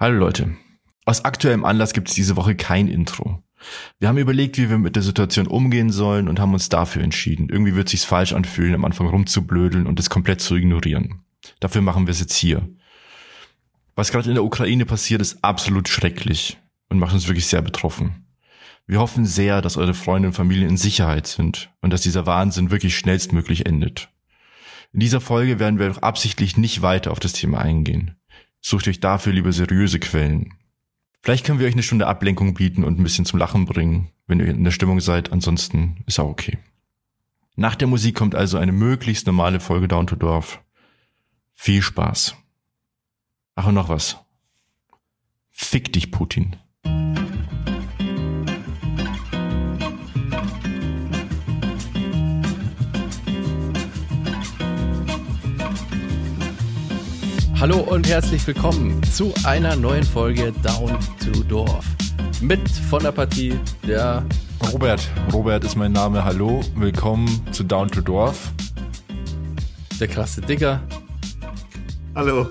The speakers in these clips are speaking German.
Hallo Leute. Aus aktuellem Anlass gibt es diese Woche kein Intro. Wir haben überlegt, wie wir mit der Situation umgehen sollen und haben uns dafür entschieden. Irgendwie wird sich's falsch anfühlen, am Anfang rumzublödeln und es komplett zu ignorieren. Dafür machen wir es jetzt hier. Was gerade in der Ukraine passiert, ist absolut schrecklich und macht uns wirklich sehr betroffen. Wir hoffen sehr, dass eure Freunde und Familien in Sicherheit sind und dass dieser Wahnsinn wirklich schnellstmöglich endet. In dieser Folge werden wir doch absichtlich nicht weiter auf das Thema eingehen. Sucht euch dafür lieber seriöse Quellen. Vielleicht können wir euch eine Stunde Ablenkung bieten und ein bisschen zum Lachen bringen, wenn ihr in der Stimmung seid. Ansonsten ist auch okay. Nach der Musik kommt also eine möglichst normale Folge Down to Dorf. Viel Spaß. Ach und noch was. Fick dich, Putin. Hallo und herzlich willkommen zu einer neuen Folge Down to Dorf. Mit von der Partie der Robert. Robert ist mein Name. Hallo. Willkommen zu Down to Dorf. Der krasse Digger. Hallo.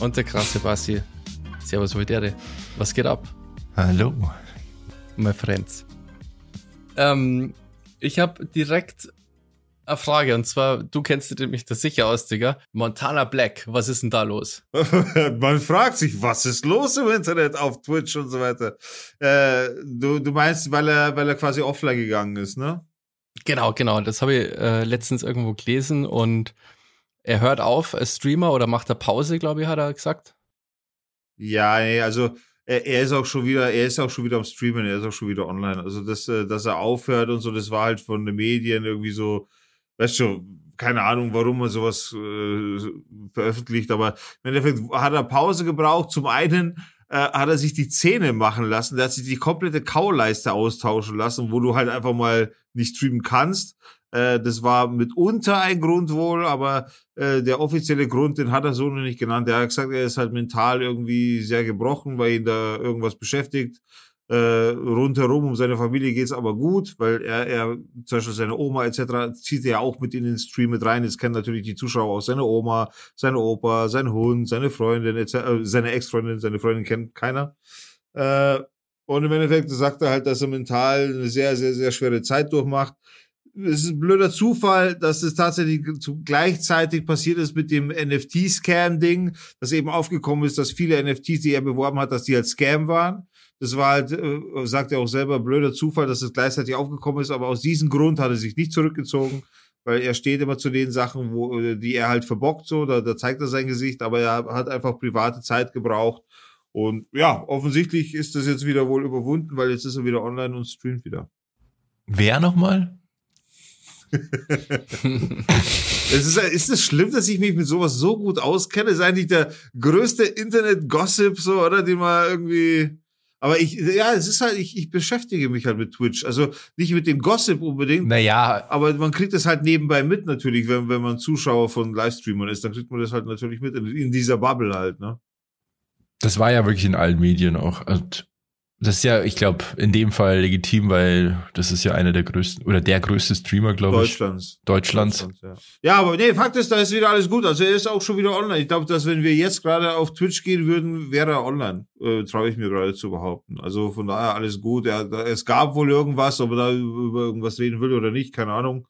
Und der krasse Bassi. Servus, Voltere. Was geht ab? Hallo. My friends. Ähm, ich habe direkt eine Frage und zwar, du kennst mich das sicher aus, Digga. Montana Black, was ist denn da los? Man fragt sich, was ist los im Internet, auf Twitch und so weiter. Äh, du, du meinst, weil er, weil er quasi offline gegangen ist, ne? Genau, genau. Das habe ich äh, letztens irgendwo gelesen und er hört auf als Streamer oder macht er Pause, glaube ich, hat er gesagt. Ja, nee, also er, er ist auch schon wieder, er ist auch schon wieder am Streamen, er ist auch schon wieder online. Also dass, äh, dass er aufhört und so, das war halt von den Medien irgendwie so weißt du, keine Ahnung, warum er sowas äh, veröffentlicht, aber im Endeffekt hat er Pause gebraucht. Zum einen äh, hat er sich die Zähne machen lassen, der hat sich die komplette Kauleiste austauschen lassen, wo du halt einfach mal nicht streamen kannst. Äh, das war mitunter ein Grund wohl, aber äh, der offizielle Grund, den hat er so noch nicht genannt. Er hat gesagt, er ist halt mental irgendwie sehr gebrochen, weil ihn da irgendwas beschäftigt äh, rundherum um seine Familie geht's aber gut, weil er, er zum Beispiel seine Oma etc. zieht er ja auch mit in den Stream mit rein. Jetzt kennen natürlich die Zuschauer auch seine Oma, seine Opa, sein Hund, seine Freundin, etc., äh, seine Ex-Freundin, seine Freundin kennt keiner. Äh, und im Endeffekt sagt er halt, dass er mental eine sehr, sehr, sehr schwere Zeit durchmacht. Es ist ein blöder Zufall, dass es tatsächlich gleichzeitig passiert ist mit dem NFT-Scam-Ding, dass eben aufgekommen ist, dass viele NFTs, die er beworben hat, dass die halt Scam waren. Das war halt, äh, sagt er auch selber, blöder Zufall, dass es gleichzeitig aufgekommen ist, aber aus diesem Grund hat er sich nicht zurückgezogen, weil er steht immer zu den Sachen, wo, äh, die er halt verbockt, so, da, da zeigt er sein Gesicht, aber er hat einfach private Zeit gebraucht. Und ja, offensichtlich ist das jetzt wieder wohl überwunden, weil jetzt ist er wieder online und streamt wieder. Wer nochmal? es ist, ist es schlimm, dass ich mich mit sowas so gut auskenne? Ist eigentlich der größte Internet-Gossip, so, oder? Den man irgendwie, aber ich, ja, es ist halt, ich, ich beschäftige mich halt mit Twitch. Also nicht mit dem Gossip unbedingt. Naja. Aber man kriegt es halt nebenbei mit natürlich, wenn, wenn man Zuschauer von Livestreamern ist, dann kriegt man das halt natürlich mit in, in dieser Bubble halt, ne? Das war ja wirklich in allen Medien auch. Und das ist ja, ich glaube, in dem Fall legitim, weil das ist ja einer der größten oder der größte Streamer, glaube ich. Deutschlands. Deutschlands. Deutschlands ja. ja. aber nee, Fakt ist, da ist wieder alles gut. Also er ist auch schon wieder online. Ich glaube, dass wenn wir jetzt gerade auf Twitch gehen würden, wäre er online. Äh, Traue ich mir gerade zu behaupten. Also von daher alles gut. Er, es gab wohl irgendwas, ob er da über irgendwas reden will oder nicht, keine Ahnung.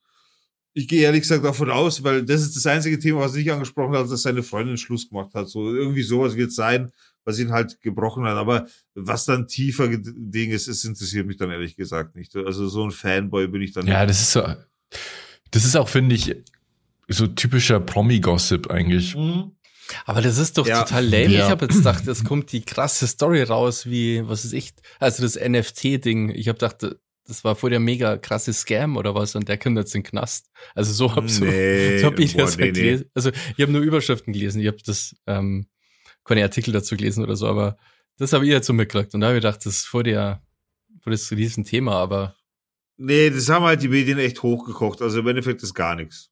Ich gehe ehrlich gesagt davon aus, weil das ist das einzige Thema, was ich angesprochen habe, dass seine Freundin Schluss gemacht hat. So irgendwie sowas wird sein was ihn halt gebrochen hat. Aber was dann tiefer Ding ist, es interessiert mich dann ehrlich gesagt nicht. Also so ein Fanboy bin ich dann ja, nicht. Ja, das ist so, das ist auch, finde ich, so typischer Promi-Gossip eigentlich. Mhm. Aber das ist doch ja. total lame. Ja. Ich habe jetzt gedacht, es kommt die krasse Story raus, wie, was ist ich, also das NFT-Ding. Ich habe gedacht, das war vor der mega krasse Scam oder was und der kommt jetzt in den Knast. Also so hab, so, nee, so hab ich boah, das nee, halt gelesen. Nee. Also ich habe nur Überschriften gelesen. Ich habe das ähm, keine Artikel dazu gelesen oder so, aber das habe ich jetzt so mitgekriegt. Und da habe ich gedacht, das ist vor der, vor das Thema, aber. Nee, das haben halt die Medien echt hochgekocht. Also im Endeffekt ist gar nichts.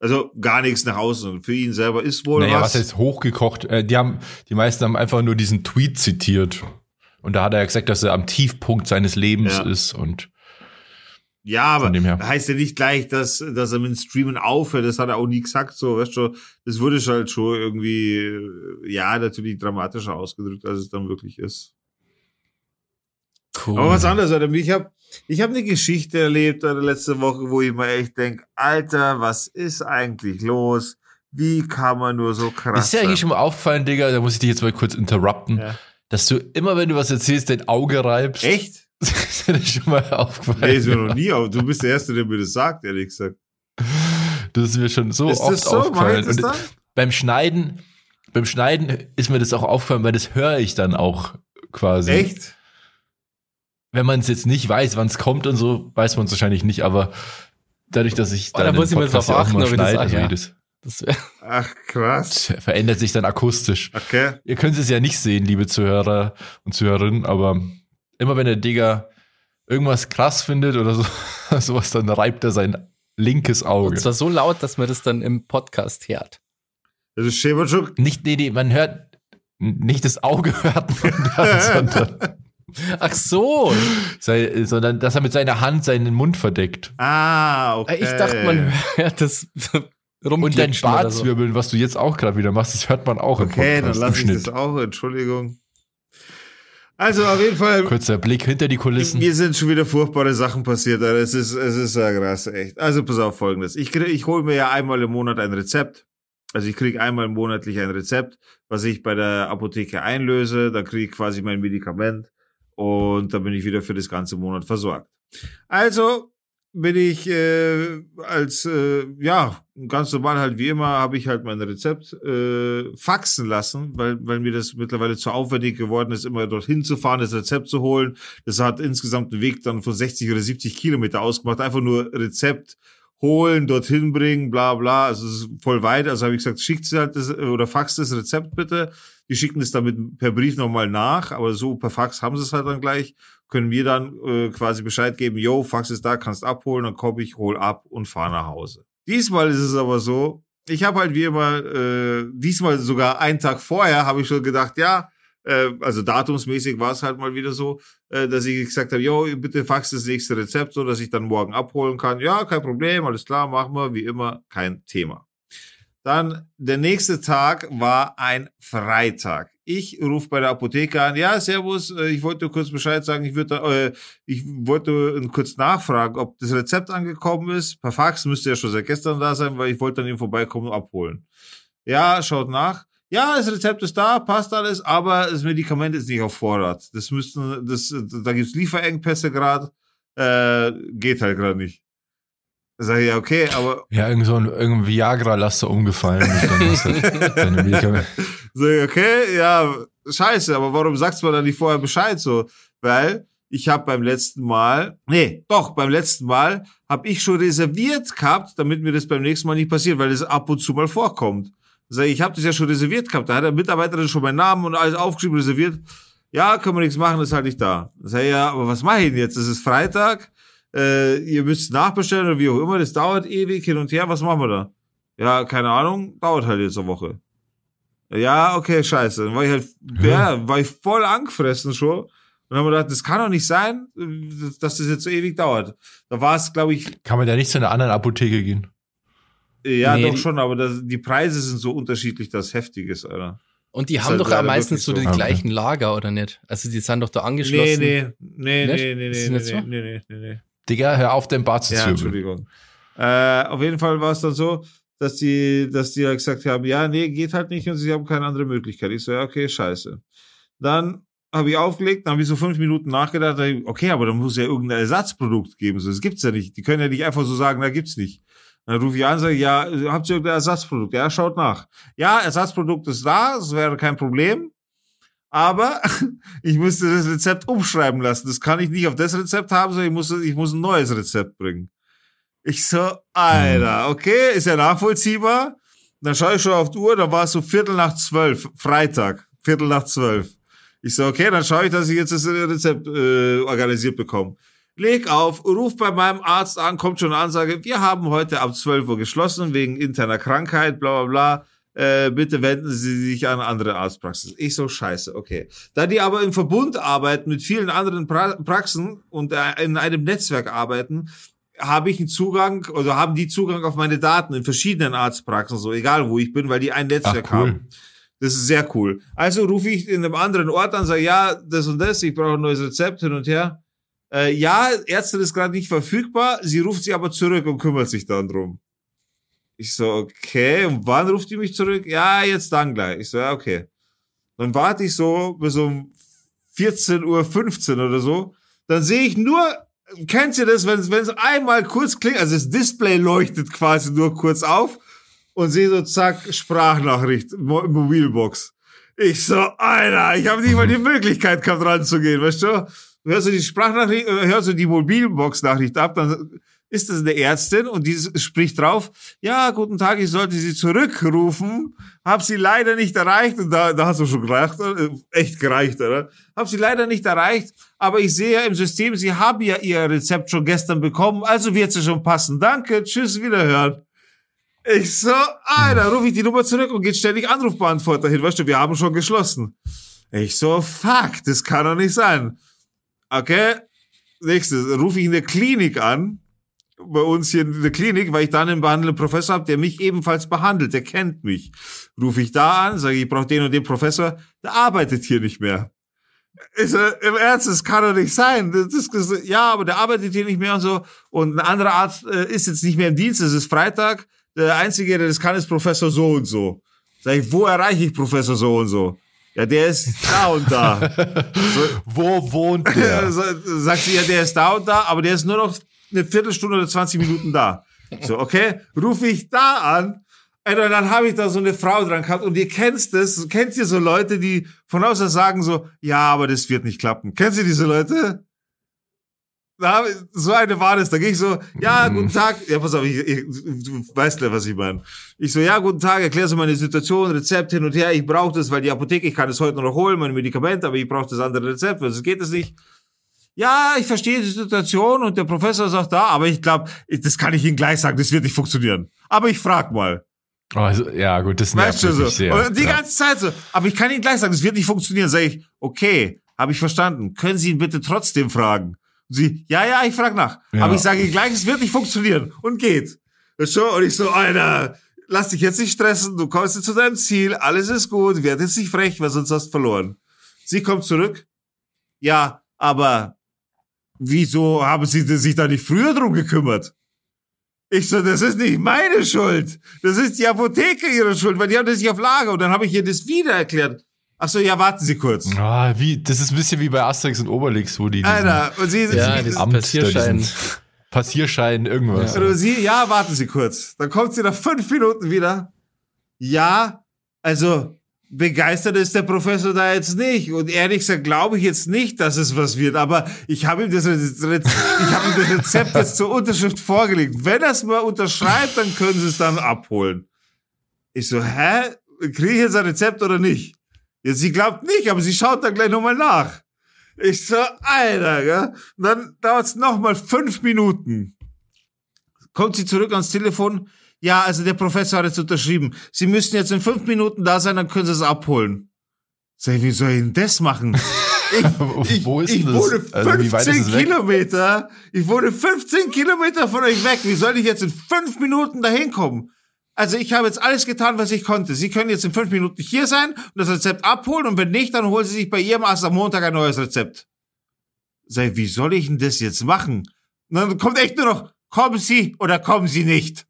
Also gar nichts nach außen. Und für ihn selber ist wohl naja, was. was heißt hochgekocht? Äh, die haben, die meisten haben einfach nur diesen Tweet zitiert. Und da hat er gesagt, dass er am Tiefpunkt seines Lebens ja. ist und Ja, aber heißt ja nicht gleich, dass, dass er mit dem Streamen aufhört. Das hat er auch nie gesagt, so, weißt du, das wurde halt schon irgendwie, ja, natürlich dramatischer ausgedrückt, als es dann wirklich ist. Cool. Aber was anderes, Alter. Ich habe ich hab eine Geschichte erlebt Alter, letzte Woche, wo ich mir echt denk, Alter, was ist eigentlich los? Wie kann man nur so krass Ist dir eigentlich schon mal aufgefallen, Digga, da muss ich dich jetzt mal kurz interrupten, ja. dass du immer, wenn du was erzählst, dein Auge reibst. Echt? Ist dir das schon mal aufgefallen? Nee, ist mir noch nie auf. Du bist der Erste, der mir das sagt, ehrlich gesagt. Das ist mir schon so ist oft so? aufgefallen. Und beim Schneiden, beim Schneiden ist mir das auch aufgefallen, weil das höre ich dann auch quasi. Echt? Wenn man es jetzt nicht weiß, wann es kommt und so, weiß man es wahrscheinlich nicht, aber dadurch, dass ich oh, dann da muss ich mir drauf achten, ob schneide, das, ja. das, das Ach, krass. Verändert sich dann akustisch. Okay. Ihr könnt es ja nicht sehen, liebe Zuhörer und Zuhörerinnen, aber immer wenn der Digger irgendwas krass findet oder so, sowas, dann reibt er sein linkes Auge. Und zwar so laut, dass man das dann im Podcast hört. Das ist schon. Nicht, nee, nee, man hört, nicht das Auge hört man dann, sondern. Ach so. Sei, sondern, dass er mit seiner Hand seinen Mund verdeckt. Ah, okay. Ich dachte, man hört das Und dein Bartzwirbeln, so. was du jetzt auch gerade wieder machst, das hört man auch okay, im Podcast. Okay, dann lass ich das auch, Entschuldigung. Also auf jeden Fall. Kurzer Blick hinter die Kulissen. Mir sind schon wieder furchtbare Sachen passiert. Alter. Es ist, es ist ja krass, echt. Also pass auf Folgendes. Ich, krieg, ich hole mir ja einmal im Monat ein Rezept. Also ich kriege einmal monatlich ein Rezept, was ich bei der Apotheke einlöse. Dann kriege ich quasi mein Medikament und dann bin ich wieder für das ganze Monat versorgt. Also bin ich äh, als äh, ja ganz normal halt wie immer habe ich halt mein Rezept äh, faxen lassen, weil weil mir das mittlerweile zu aufwendig geworden ist, immer dorthin zu fahren, das Rezept zu holen. Das hat insgesamt einen Weg dann von 60 oder 70 Kilometer ausgemacht. Einfach nur Rezept holen, dorthin bringen, bla bla. Also es ist voll weit. Also habe ich gesagt, schickt sie halt das oder faxt das Rezept bitte. Die schicken es damit per Brief nochmal nach, aber so per Fax haben sie es halt dann gleich können wir dann äh, quasi Bescheid geben, yo, Fax ist da, kannst abholen, dann komme ich, hol ab und fahre nach Hause. Diesmal ist es aber so, ich habe halt wie immer, äh, diesmal sogar einen Tag vorher, habe ich schon gedacht, ja, äh, also datumsmäßig war es halt mal wieder so, äh, dass ich gesagt habe, yo, bitte fax das nächste Rezept, so dass ich dann morgen abholen kann. Ja, kein Problem, alles klar, machen wir, wie immer, kein Thema. Dann der nächste Tag war ein Freitag. Ich rufe bei der Apotheke an. Ja, Servus. Äh, ich wollte kurz Bescheid sagen. Ich würde, äh, ich wollte kurz nachfragen, ob das Rezept angekommen ist. Per Fax müsste ja schon seit gestern da sein, weil ich wollte dann eben vorbeikommen und abholen. Ja, schaut nach. Ja, das Rezept ist da, passt alles, aber das Medikament ist nicht auf Vorrat. Das müssten, das, da gibt's Lieferengpässe gerade. Äh, geht halt gerade nicht. Sag ich, ja, okay, aber. Ja, irgend so ein irgendein Viagra-Laster umgefallen. Sag ich, okay, ja, scheiße, aber warum sagst du mir dann nicht vorher Bescheid so? Weil ich habe beim letzten Mal, nee, doch, beim letzten Mal habe ich schon reserviert gehabt, damit mir das beim nächsten Mal nicht passiert, weil das ab und zu mal vorkommt. Sag ich, ich habe das ja schon reserviert gehabt. Da hat der Mitarbeiter schon meinen Namen und alles aufgeschrieben, reserviert. Ja, können wir nichts machen, ist halt nicht da. Sag ich, ja, aber was mache ich denn jetzt? Es ist Freitag äh, ihr müsst nachbestellen oder wie auch immer, das dauert ewig hin und her, was machen wir da? Ja, keine Ahnung, dauert halt jetzt eine Woche. Ja, okay, scheiße. Dann war ich halt, ja, ja war ich voll angefressen schon. Und haben wir gedacht, das kann doch nicht sein, dass das jetzt so ewig dauert. Da war es, glaube ich. Kann man da nicht zu einer anderen Apotheke gehen? Ja, nee, doch schon, aber das, die Preise sind so unterschiedlich, dass heftig ist, Alter. Und die das haben halt doch am meisten so die ah, okay. gleichen Lager, oder nicht? Also die sind doch da angeschlossen. Nee, nee, nee, nee, nee, nee, nee, nee, so? nee, nee, nee, nee. Digga, hör auf, den Bart zu ja, zürbeln. Entschuldigung. Äh, auf jeden Fall war es dann so, dass die, dass die halt gesagt haben, ja, nee, geht halt nicht und sie haben keine andere Möglichkeit. Ich so, ja, okay, scheiße. Dann habe ich aufgelegt, dann habe ich so fünf Minuten nachgedacht, okay, aber dann muss ja irgendein Ersatzprodukt geben. So, das gibt's ja nicht. Die können ja nicht einfach so sagen, da gibt's nicht. Dann rufe ich an, sage, ja, habt ihr irgendein Ersatzprodukt? Ja, schaut nach. Ja, Ersatzprodukt ist da, das wäre kein Problem. Aber ich musste das Rezept umschreiben lassen. Das kann ich nicht auf das Rezept haben, sondern ich muss, ich muss ein neues Rezept bringen. Ich so, Alter, hm. okay, ist ja nachvollziehbar. Dann schaue ich schon auf die Uhr, da war es so Viertel nach zwölf, Freitag, Viertel nach zwölf. Ich so, okay, dann schaue ich, dass ich jetzt das Rezept äh, organisiert bekomme. Leg auf, ruf bei meinem Arzt an, kommt schon eine Ansage, wir haben heute ab 12 Uhr geschlossen wegen interner Krankheit, bla bla bla äh, bitte wenden Sie sich an andere Arztpraxen. Ich so, scheiße, okay. Da die aber im Verbund arbeiten mit vielen anderen pra Praxen und äh, in einem Netzwerk arbeiten, habe ich einen Zugang, oder haben die Zugang auf meine Daten in verschiedenen Arztpraxen, so egal wo ich bin, weil die ein Netzwerk Ach, cool. haben. Das ist sehr cool. Also rufe ich in einem anderen Ort an, sage, ja, das und das, ich brauche ein neues Rezept hin und her. Äh, ja, Ärztin ist gerade nicht verfügbar, sie ruft sie aber zurück und kümmert sich dann drum. Ich so, okay, und wann ruft die mich zurück? Ja, jetzt dann gleich. Ich so, ja, okay. Dann warte ich so bis um 14.15 Uhr oder so. Dann sehe ich nur, kennt ihr das, wenn es einmal kurz klingt, also das Display leuchtet quasi nur kurz auf und sehe so, zack, Sprachnachricht, Mobilbox. Ich so, Alter, ich habe nicht mal die Möglichkeit gehabt, ranzugehen, weißt du? Hörst du die Sprachnachricht, äh, hörst du die Mobilbox-Nachricht ab, dann ist das eine Ärztin und die spricht drauf, ja, guten Tag, ich sollte Sie zurückrufen, hab sie leider nicht erreicht und da, da hast du schon gereicht, äh, echt gereicht, oder? Hab sie leider nicht erreicht, aber ich sehe ja im System, Sie haben ja Ihr Rezept schon gestern bekommen, also wird sie schon passen. Danke, tschüss, wiederhören. Ich so, Alter, ruf ich die Nummer zurück und geht ständig Anrufbeantworter hin, weißt du, wir haben schon geschlossen. Ich so, fuck, das kann doch nicht sein. Okay, nächstes, rufe ich in der Klinik an, bei uns hier in der Klinik, weil ich da einen behandelnden Professor habe, der mich ebenfalls behandelt, der kennt mich. Rufe ich da an, sage ich, ich brauche den und den Professor, der arbeitet hier nicht mehr. Ist er, Im Ernst, das kann doch nicht sein. Das, das, das, ja, aber der arbeitet hier nicht mehr und so. Und ein anderer Arzt äh, ist jetzt nicht mehr im Dienst, es ist Freitag. Der Einzige, der das kann, ist Professor so und so. Sag ich, wo erreiche ich Professor so und so? Ja, der ist da und da. So, wo wohnt der? Sagt sie, ja, der ist da und da, aber der ist nur noch eine Viertelstunde oder 20 Minuten da. So, okay, rufe ich da an. Und dann habe ich da so eine Frau dran gehabt und ihr kennt das, kennt ihr so Leute, die von außen sagen so, ja, aber das wird nicht klappen. Kennt ihr diese Leute? Da so eine war das. Da ging ich so, ja, guten Tag. Ja, pass auf, ich, ich, du weißt ja, was ich meine. Ich so, ja, guten Tag, erklärst du meine Situation, Rezept hin und her. Ich brauche das, weil die Apotheke, ich kann es heute noch holen, meine Medikamente, aber ich brauche das andere Rezept, weil sonst geht es nicht ja, ich verstehe die Situation und der Professor sagt da, aber ich glaube, das kann ich Ihnen gleich sagen, das wird nicht funktionieren. Aber ich frag mal. Also, ja, gut, das nervt weißt du, so. sehr. Und die ja. ganze Zeit so, aber ich kann Ihnen gleich sagen, das wird nicht funktionieren. Sag ich, okay, habe ich verstanden. Können Sie ihn bitte trotzdem fragen? Sie, ja, ja, ich frage nach. Ja. Aber ich sage Ihnen gleich, es wird nicht funktionieren. Und geht. So, und ich so, Alter, lass dich jetzt nicht stressen, du kommst jetzt zu deinem Ziel, alles ist gut, werd jetzt nicht frech, weil sonst hast du verloren. Sie kommt zurück. Ja, aber wieso haben Sie sich da nicht früher drum gekümmert? Ich so, das ist nicht meine Schuld. Das ist die Apotheke ihre Schuld, weil die haben das nicht auf Lager. Und dann habe ich ihr das wieder erklärt. Ach so, ja, warten Sie kurz. Ah, wie, das ist ein bisschen wie bei Asterix und Obelix, wo die Alter, und Sie, ja, Sie, Amt, Passierschein. Passierschein, irgendwas. Ja. Sie, ja, warten Sie kurz. Dann kommt sie nach fünf Minuten wieder. Ja, also, begeistert ist der Professor da jetzt nicht. Und ehrlich gesagt glaube ich jetzt nicht, dass es was wird. Aber ich habe ihm das, ich habe ihm das Rezept jetzt zur Unterschrift vorgelegt. Wenn er es mal unterschreibt, dann können Sie es dann abholen. Ich so, hä? Kriege ich jetzt ein Rezept oder nicht? Ja, sie glaubt nicht, aber sie schaut dann gleich nochmal nach. Ich so, Alter, gell? Und dann dauert es nochmal fünf Minuten. Kommt sie zurück ans Telefon ja, also der Professor hat jetzt unterschrieben. Sie müssen jetzt in fünf Minuten da sein, dann können Sie es abholen. Sag ich, wie soll ich denn das machen? Ich, ich, Wo ist ich wohne 15 also, Kilometer. Ich wohne 15 Kilometer von euch weg. Wie soll ich jetzt in fünf Minuten dahin kommen? Also ich habe jetzt alles getan, was ich konnte. Sie können jetzt in fünf Minuten hier sein und das Rezept abholen und wenn nicht, dann holen Sie sich bei Ihrem Arzt am Montag ein neues Rezept. Ich, wie soll ich denn das jetzt machen? Und dann kommt echt nur noch, kommen Sie oder kommen Sie nicht.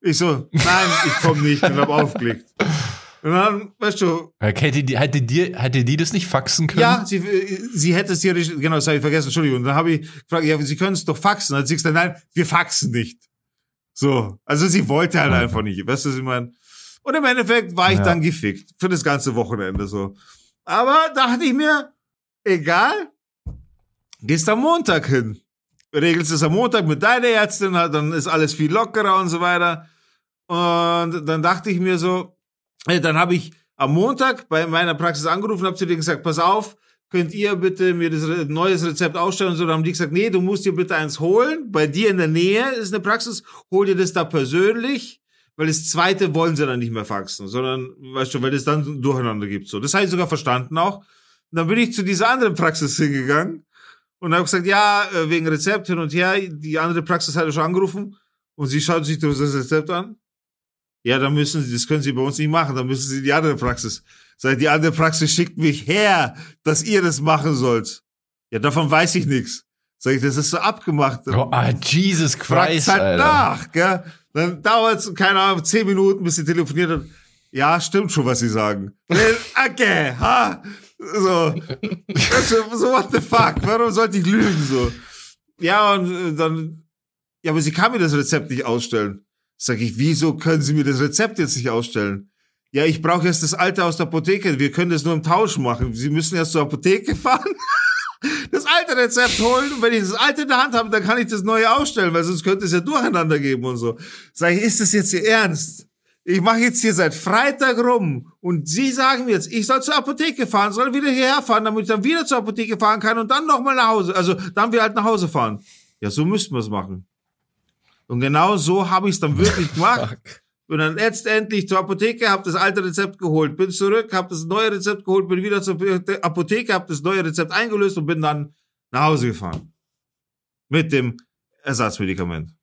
Ich so, nein, ich komme nicht und hab aufgelegt. Und dann, weißt du. Hätte die, hätte, die, hätte die das nicht faxen können? Ja, sie, sie hätte es hier nicht, genau, das habe ich vergessen, Entschuldigung. Und dann habe ich gefragt, ja, sie können es doch faxen. Dann hat sie gesagt, nein, wir faxen nicht. So. Also sie wollte halt einfach nicht. Weißt du, was ich meine? Und im Endeffekt war ich ja. dann gefickt. Für das ganze Wochenende so. Aber dachte ich mir, egal, gehst am Montag hin. Regelst es am Montag mit deiner Ärztin, dann ist alles viel lockerer und so weiter. Und dann dachte ich mir so, dann habe ich am Montag bei meiner Praxis angerufen, habe zu denen gesagt, pass auf, könnt ihr bitte mir das neues Rezept ausstellen und so. Dann haben die gesagt, nee, du musst dir bitte eins holen. Bei dir in der Nähe ist eine Praxis, hol dir das da persönlich, weil das zweite wollen sie dann nicht mehr faxen, sondern, weißt du, weil es dann durcheinander gibt. So, das habe ich sogar verstanden auch. Und dann bin ich zu dieser anderen Praxis hingegangen und habe gesagt, ja, äh, wegen Rezept hin und her, die andere Praxis hatte schon angerufen und sie schaut sich das Rezept an. Ja, dann müssen sie, das können sie bei uns nicht machen, dann müssen sie die andere Praxis. Seit die andere Praxis schickt mich her, dass ihr das machen sollt. Ja, davon weiß ich nichts. Sag ich, das ist so abgemacht. Oh, ah, Jesus Christ, halt Alter. nach, gell? Dann dauert es, keine Ahnung, zehn Minuten, bis sie telefoniert hat. Ja, stimmt schon, was sie sagen. okay, ha? So. so, what the fuck? Warum sollte ich lügen, so? Ja, und äh, dann, ja, aber sie kann mir das Rezept nicht ausstellen. Sag ich, wieso können Sie mir das Rezept jetzt nicht ausstellen? Ja, ich brauche jetzt das alte aus der Apotheke. Wir können das nur im Tausch machen. Sie müssen erst zur Apotheke fahren, das alte Rezept holen. Und wenn ich das alte in der Hand habe, dann kann ich das neue ausstellen, weil sonst könnte es ja durcheinander geben und so. Sag ich, ist das jetzt Ihr Ernst? Ich mache jetzt hier seit Freitag rum und Sie sagen mir jetzt, ich soll zur Apotheke fahren, soll wieder hierher fahren, damit ich dann wieder zur Apotheke fahren kann und dann nochmal nach Hause. Also dann wir halt nach Hause fahren. Ja, so müssten wir es machen. Und genau so habe ich es dann wirklich gemacht. Bin dann letztendlich zur Apotheke, habe das alte Rezept geholt, bin zurück, habe das neue Rezept geholt, bin wieder zur Apotheke, habe das neue Rezept eingelöst und bin dann nach Hause gefahren. Mit dem Ersatzmedikament.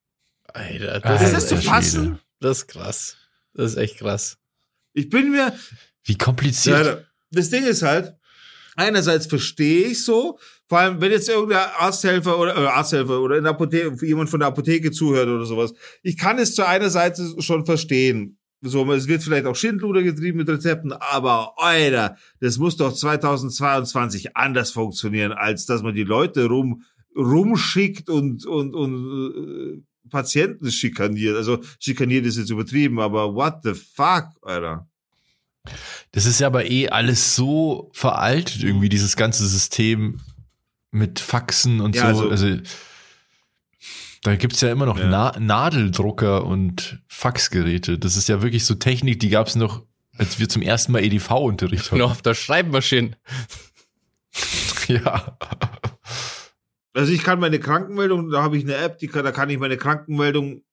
Alter, das ist das zu fassen? Das ist krass. Das ist echt krass. Ich bin mir. Wie kompliziert. Ja, das Ding ist halt, einerseits verstehe ich so, vor allem, wenn jetzt irgendein Arzthelfer oder äh, Arzthelfer oder in der Apotheke, jemand von der Apotheke zuhört oder sowas. Ich kann es zu einer Seite schon verstehen. So, es wird vielleicht auch Schindluder getrieben mit Rezepten, aber Alter, das muss doch 2022 anders funktionieren, als dass man die Leute rum rumschickt und und und äh, Patienten schikaniert. Also schikaniert ist jetzt übertrieben, aber what the fuck, Alter. Das ist ja aber eh alles so veraltet, irgendwie, dieses ganze System mit Faxen und ja, so. Also, also da gibt's ja immer noch ja. Na Nadeldrucker und Faxgeräte. Das ist ja wirklich so Technik, die gab's noch, als wir zum ersten Mal EDV-Unterricht hatten. Noch auf der Schreibmaschine. ja. Also ich kann meine Krankenmeldung, da habe ich eine App, die kann, da kann ich meine Krankenmeldung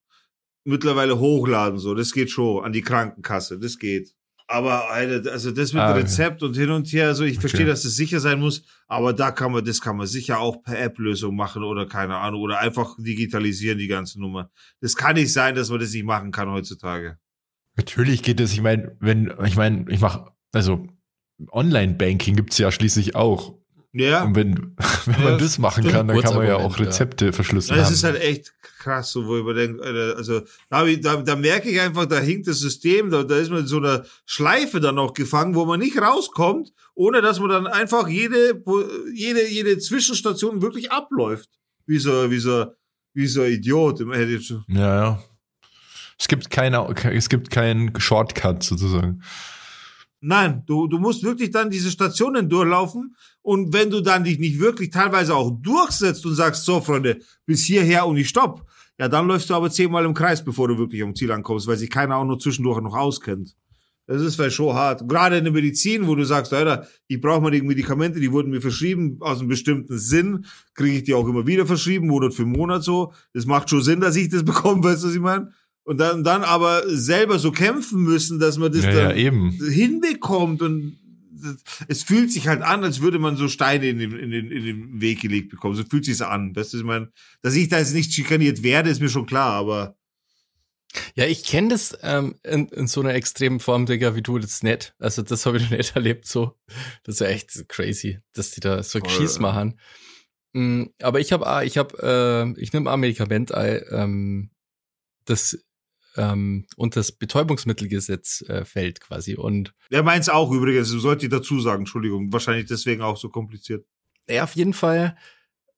mittlerweile hochladen. So, das geht schon an die Krankenkasse. Das geht. Aber also das mit ah, Rezept und hin und her, also ich okay. verstehe, dass es das sicher sein muss, aber da kann man, das kann man sicher auch per App-Lösung machen oder keine Ahnung, oder einfach digitalisieren die ganze Nummer. Das kann nicht sein, dass man das nicht machen kann heutzutage. Natürlich geht es, ich meine, wenn, ich meine, ich mache, also Online-Banking gibt's ja schließlich auch. Ja. Und wenn, wenn ja, man das machen kann, dann kann man ja auch Rezepte ja. verschlüsseln. Das haben. ist halt echt krass, so, wo ich mir denke, also da, da, da merke ich einfach, da hinkt das System, da, da ist man in so einer Schleife dann noch gefangen, wo man nicht rauskommt, ohne dass man dann einfach jede, jede, jede Zwischenstation wirklich abläuft. Wie so, wie so, wie so ein Idiot im Edit. Ja, ja. Es gibt keine, es gibt keinen Shortcut sozusagen. Nein, du, du musst wirklich dann diese Stationen durchlaufen und wenn du dann dich nicht wirklich teilweise auch durchsetzt und sagst, so Freunde, bis hierher und ich stopp, ja, dann läufst du aber zehnmal im Kreis, bevor du wirklich am Ziel ankommst, weil sich keiner auch nur zwischendurch noch auskennt. Das ist vielleicht schon hart. Gerade in der Medizin, wo du sagst, Alter, ich brauche mal die Medikamente, die wurden mir verschrieben aus einem bestimmten Sinn, kriege ich die auch immer wieder verschrieben, Monat für Monat so. Das macht schon Sinn, dass ich das bekomme, weißt du, was ich meine? Und dann, dann aber selber so kämpfen müssen, dass man das ja, dann ja, hinbekommt und es fühlt sich halt an, als würde man so Steine in den, in den, in den Weg gelegt bekommen. So fühlt sich an. Das ist mein, dass ich da jetzt nicht schikaniert werde, ist mir schon klar, aber. Ja, ich kenne das ähm, in, in so einer extremen Form, Digga, wie du das nicht. Also das habe ich noch nicht erlebt so. Das ist ja echt crazy, dass die da so Geschieß machen. Mhm, aber ich habe, ich habe, äh, ich nehme ein Medikament, ähm, das ähm, unter das Betäubungsmittelgesetz äh, fällt quasi. Und er meint es auch übrigens, sollte ich dazu sagen, Entschuldigung, wahrscheinlich deswegen auch so kompliziert. Ja, auf jeden Fall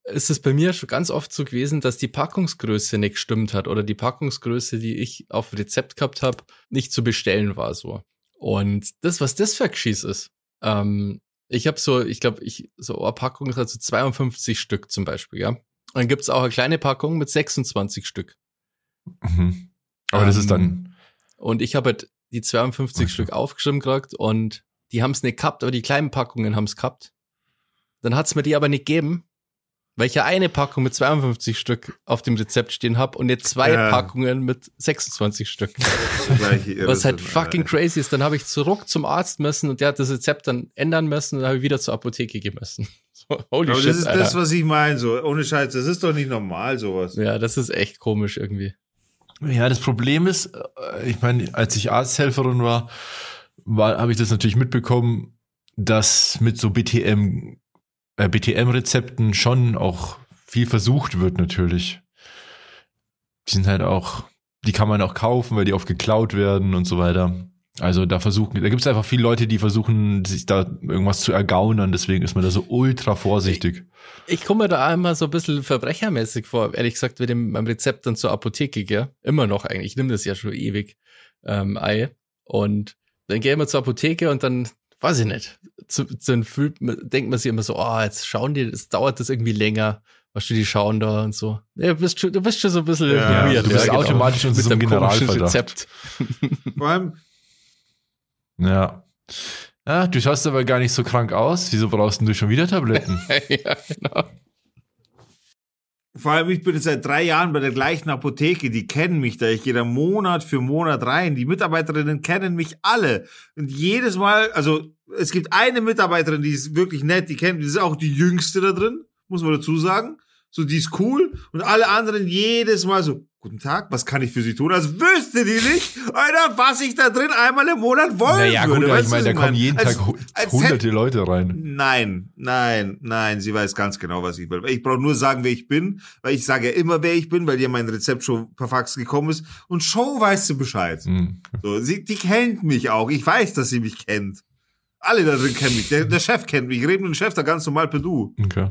ist es bei mir schon ganz oft so gewesen, dass die Packungsgröße nicht gestimmt hat oder die Packungsgröße, die ich auf Rezept gehabt habe, nicht zu bestellen war so. Und das, was das für Geschieß ist, ähm, ich habe so, ich glaube, ich so eine Packung hat so 52 Stück zum Beispiel, ja. Dann gibt's auch eine kleine Packung mit 26 Stück. Mhm. Aber ähm, das ist dann. Ähm, und ich habe halt die 52 okay. Stück aufgeschrieben gekriegt und die haben es nicht gehabt, aber die kleinen Packungen haben es gehabt. Dann hat's mir die aber nicht gegeben, weil ich ja eine Packung mit 52 Stück auf dem Rezept stehen habe und jetzt zwei ja. Packungen mit 26 Stück. Was halt fucking crazy ist. Dann habe ich zurück zum Arzt müssen und der hat das Rezept dann ändern müssen und dann habe ich wieder zur Apotheke gemessen. So, holy Aber shit, das ist Alter. das, was ich meine. So, ohne Scheiß, das ist doch nicht normal, sowas. Ja, das ist echt komisch irgendwie. Ja, das Problem ist, äh, ich meine, als ich Arzthelferin war, war habe ich das natürlich mitbekommen, dass mit so BTM äh, BTM-Rezepten schon auch viel versucht wird natürlich. Die sind halt auch, die kann man auch kaufen, weil die oft geklaut werden und so weiter. Also da versuchen, da gibt es einfach viele Leute, die versuchen, sich da irgendwas zu ergaunern, deswegen ist man da so ultra vorsichtig. Ich, ich komme mir da immer so ein bisschen verbrechermäßig vor, ehrlich gesagt, mit dem Rezept dann zur Apotheke, gell? Immer noch eigentlich. Ich nehme das ja schon ewig, ähm, Ei. Und dann gehe ich immer zur Apotheke und dann weiß ich nicht, zu, zu fühlt, denkt man sich immer so, oh, jetzt schauen die, es dauert das irgendwie länger, was du die schauen da und so. Ja, du, bist schon, du bist schon so ein bisschen ja, weird. Du bist ja, genau. automatisch genau. mit so einem Generalverdacht. Rezept. Vor allem. Ja. Ja, du schaust aber gar nicht so krank aus. Wieso brauchst du schon wieder Tabletten? ja, genau. Vor allem, ich bin jetzt seit drei Jahren bei der gleichen Apotheke, die kennen mich da. Ich gehe da Monat für Monat rein. Die Mitarbeiterinnen kennen mich alle. Und jedes Mal, also es gibt eine Mitarbeiterin, die ist wirklich nett, die kennt, die ist auch die jüngste da drin, muss man dazu sagen. So, die ist cool. Und alle anderen jedes Mal so, Guten Tag, was kann ich für Sie tun? Als wüsste die nicht, Alter, was ich da drin einmal im Monat wollen naja, würde. Gut, ich meine, da kommen jeden als, Tag als hunderte Leute rein. Nein, nein, nein, sie weiß ganz genau, was ich will. Ich brauche nur sagen, wer ich bin, weil ich sage ja immer, wer ich bin, weil dir mein Rezept schon per Fax gekommen ist. Und Show weiß sie Bescheid. Mhm. So, sie, die kennt mich auch. Ich weiß, dass sie mich kennt. Alle da drin kennen mich. Der, der Chef kennt mich. Ich rede mit dem Chef da ganz normal per Du. Okay.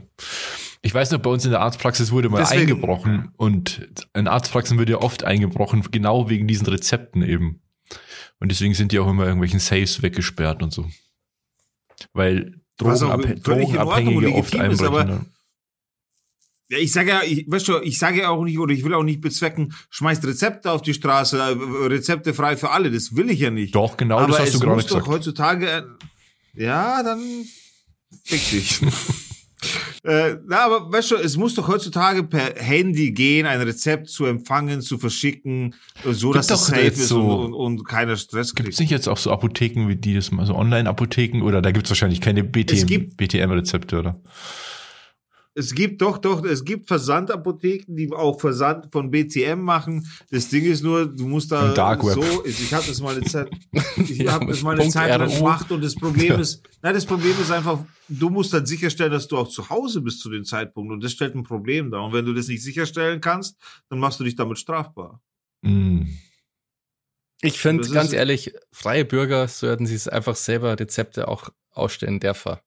Ich weiß noch, bei uns in der Arztpraxis wurde mal Deswegen, eingebrochen und in Arztpraxen wird ja oft eingebrochen, genau wegen diesen Rezepten eben. Und deswegen sind die auch immer irgendwelchen Safes weggesperrt und so. Weil Drogenab Drogenabhängige oft einbrechen. Ja, ich sage ja, ich, weißt du, ich sage ja auch nicht, oder ich will auch nicht bezwecken, schmeißt Rezepte auf die Straße, äh, Rezepte frei für alle, das will ich ja nicht. Doch, genau, Aber das hast du gerade gesagt. Doch heutzutage, äh, ja, dann fick dich. Äh, na, aber weißt du, es muss doch heutzutage per Handy gehen, ein Rezept zu empfangen, zu verschicken, so Gibt dass es safe ist so, und, und, und keiner Stress kriegt. Gibt es nicht jetzt auch so Apotheken wie die das, also Online-Apotheken oder da gibt es wahrscheinlich keine BTM-Rezepte, oder? Es gibt doch, doch, es gibt Versandapotheken, die auch Versand von BTM machen. Das Ding ist nur, du musst da Dark Web. so, ich habe das mal eine Zeit, ich ja, habe das mal eine Zeit lang gemacht und das Problem ist, nein, das Problem ist einfach, du musst dann sicherstellen, dass du auch zu Hause bist zu dem Zeitpunkt und das stellt ein Problem dar. Und wenn du das nicht sicherstellen kannst, dann machst du dich damit strafbar. Mm. Ich finde, ganz ehrlich, freie Bürger sollten sich einfach selber Rezepte auch ausstellen dürfen.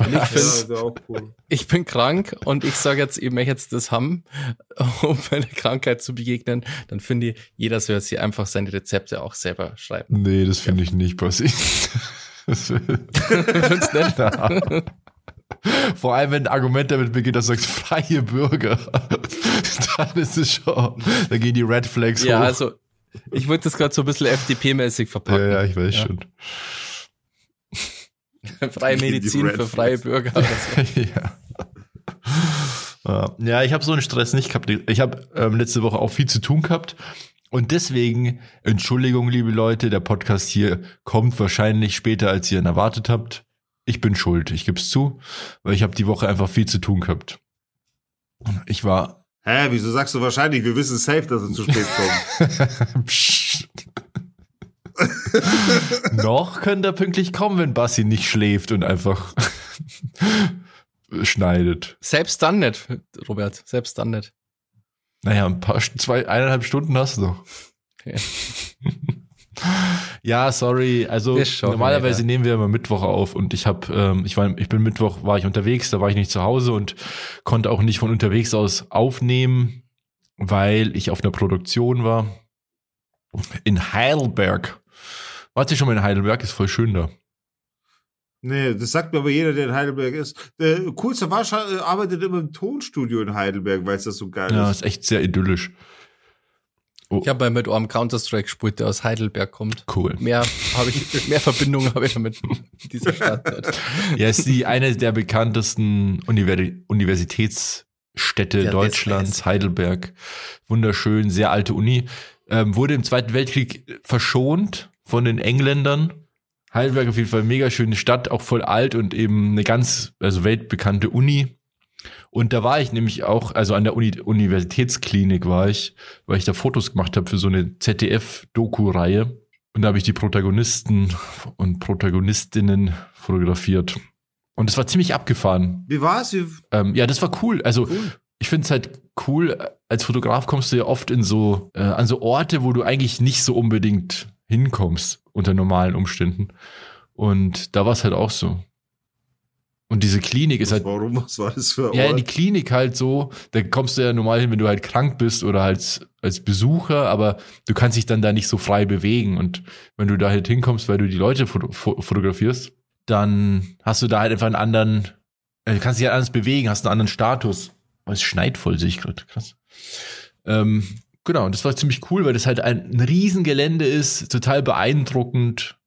Ich, ja, cool. ich bin krank und ich sage jetzt, ich möchte jetzt das haben, um meiner Krankheit zu begegnen, dann finde ich, jeder soll sich einfach seine Rezepte auch selber schreiben. Nee, das finde ich nicht passiert. Findest nicht? Vor allem, wenn ein Argument damit beginnt, dass du sagst, freie Bürger, dann ist es schon, da gehen die Red Flags ja, hoch. Ja, also, ich wollte das gerade so ein bisschen FDP-mäßig verpacken. Ja, ja, ich weiß ja. schon. freie Medizin für freie Bürger. So. ja. ja, ich habe so einen Stress nicht gehabt. Ich habe ähm, letzte Woche auch viel zu tun gehabt. Und deswegen, Entschuldigung, liebe Leute, der Podcast hier kommt wahrscheinlich später, als ihr ihn erwartet habt. Ich bin schuld, ich gebe es zu, weil ich habe die Woche einfach viel zu tun gehabt. Ich war. Hä, wieso sagst du wahrscheinlich? Wir wissen safe, dass er zu spät kommt. Noch könnte er pünktlich kommen, wenn Bassi nicht schläft und einfach schneidet. Selbst dann nicht, Robert. Selbst dann nicht. Naja, ein paar, zwei, eineinhalb Stunden hast du noch. Okay. ja, sorry. Also normalerweise nehmen wir immer Mittwoch auf und ich habe, ähm, ich war, ich bin Mittwoch war ich unterwegs, da war ich nicht zu Hause und konnte auch nicht von unterwegs aus aufnehmen, weil ich auf einer Produktion war in Heidelberg. Warte schon mal in Heidelberg? Ist voll schön da. Nee, das sagt mir aber jeder, der in Heidelberg ist. Der coolste Warsch arbeitet immer im Tonstudio in Heidelberg, weil es das so geil ja, ist. Ja, ist echt sehr idyllisch. Oh. Ich habe ja mit einem Counter-Strike gespielt, der aus Heidelberg kommt. Cool. Mehr habe ich, mehr Verbindungen habe ich damit dieser Stadt. Ja, ist die eine der bekanntesten Universitätsstädte ja, Deutschlands, Heidelberg. Wunderschön, sehr alte Uni. Ähm, wurde im Zweiten Weltkrieg verschont von den Engländern. Heidelberg auf jeden Fall mega schöne Stadt, auch voll alt und eben eine ganz, also weltbekannte Uni. Und da war ich nämlich auch, also an der Uni Universitätsklinik war ich, weil ich da Fotos gemacht habe für so eine ZDF-Doku-Reihe. Und da habe ich die Protagonisten und Protagonistinnen fotografiert. Und es war ziemlich abgefahren. Wie war's? Wie ähm, ja, das war cool. Also cool. ich finde es halt cool. Als Fotograf kommst du ja oft in so äh, an so Orte, wo du eigentlich nicht so unbedingt hinkommst unter normalen Umständen. Und da war es halt auch so. Und diese Klinik ist halt. Warum? Was war das für Ort? Ja, die Klinik halt so, da kommst du ja normal hin, wenn du halt krank bist oder halt als Besucher, aber du kannst dich dann da nicht so frei bewegen. Und wenn du da halt hinkommst, weil du die Leute foto fotografierst, dann hast du da halt einfach einen anderen, äh, du kannst dich halt anders bewegen, hast einen anderen Status. Oh, es schneit voll, sehe ich gerade. Krass. Ähm, genau, und das war ziemlich cool, weil das halt ein, ein Riesengelände ist, total beeindruckend.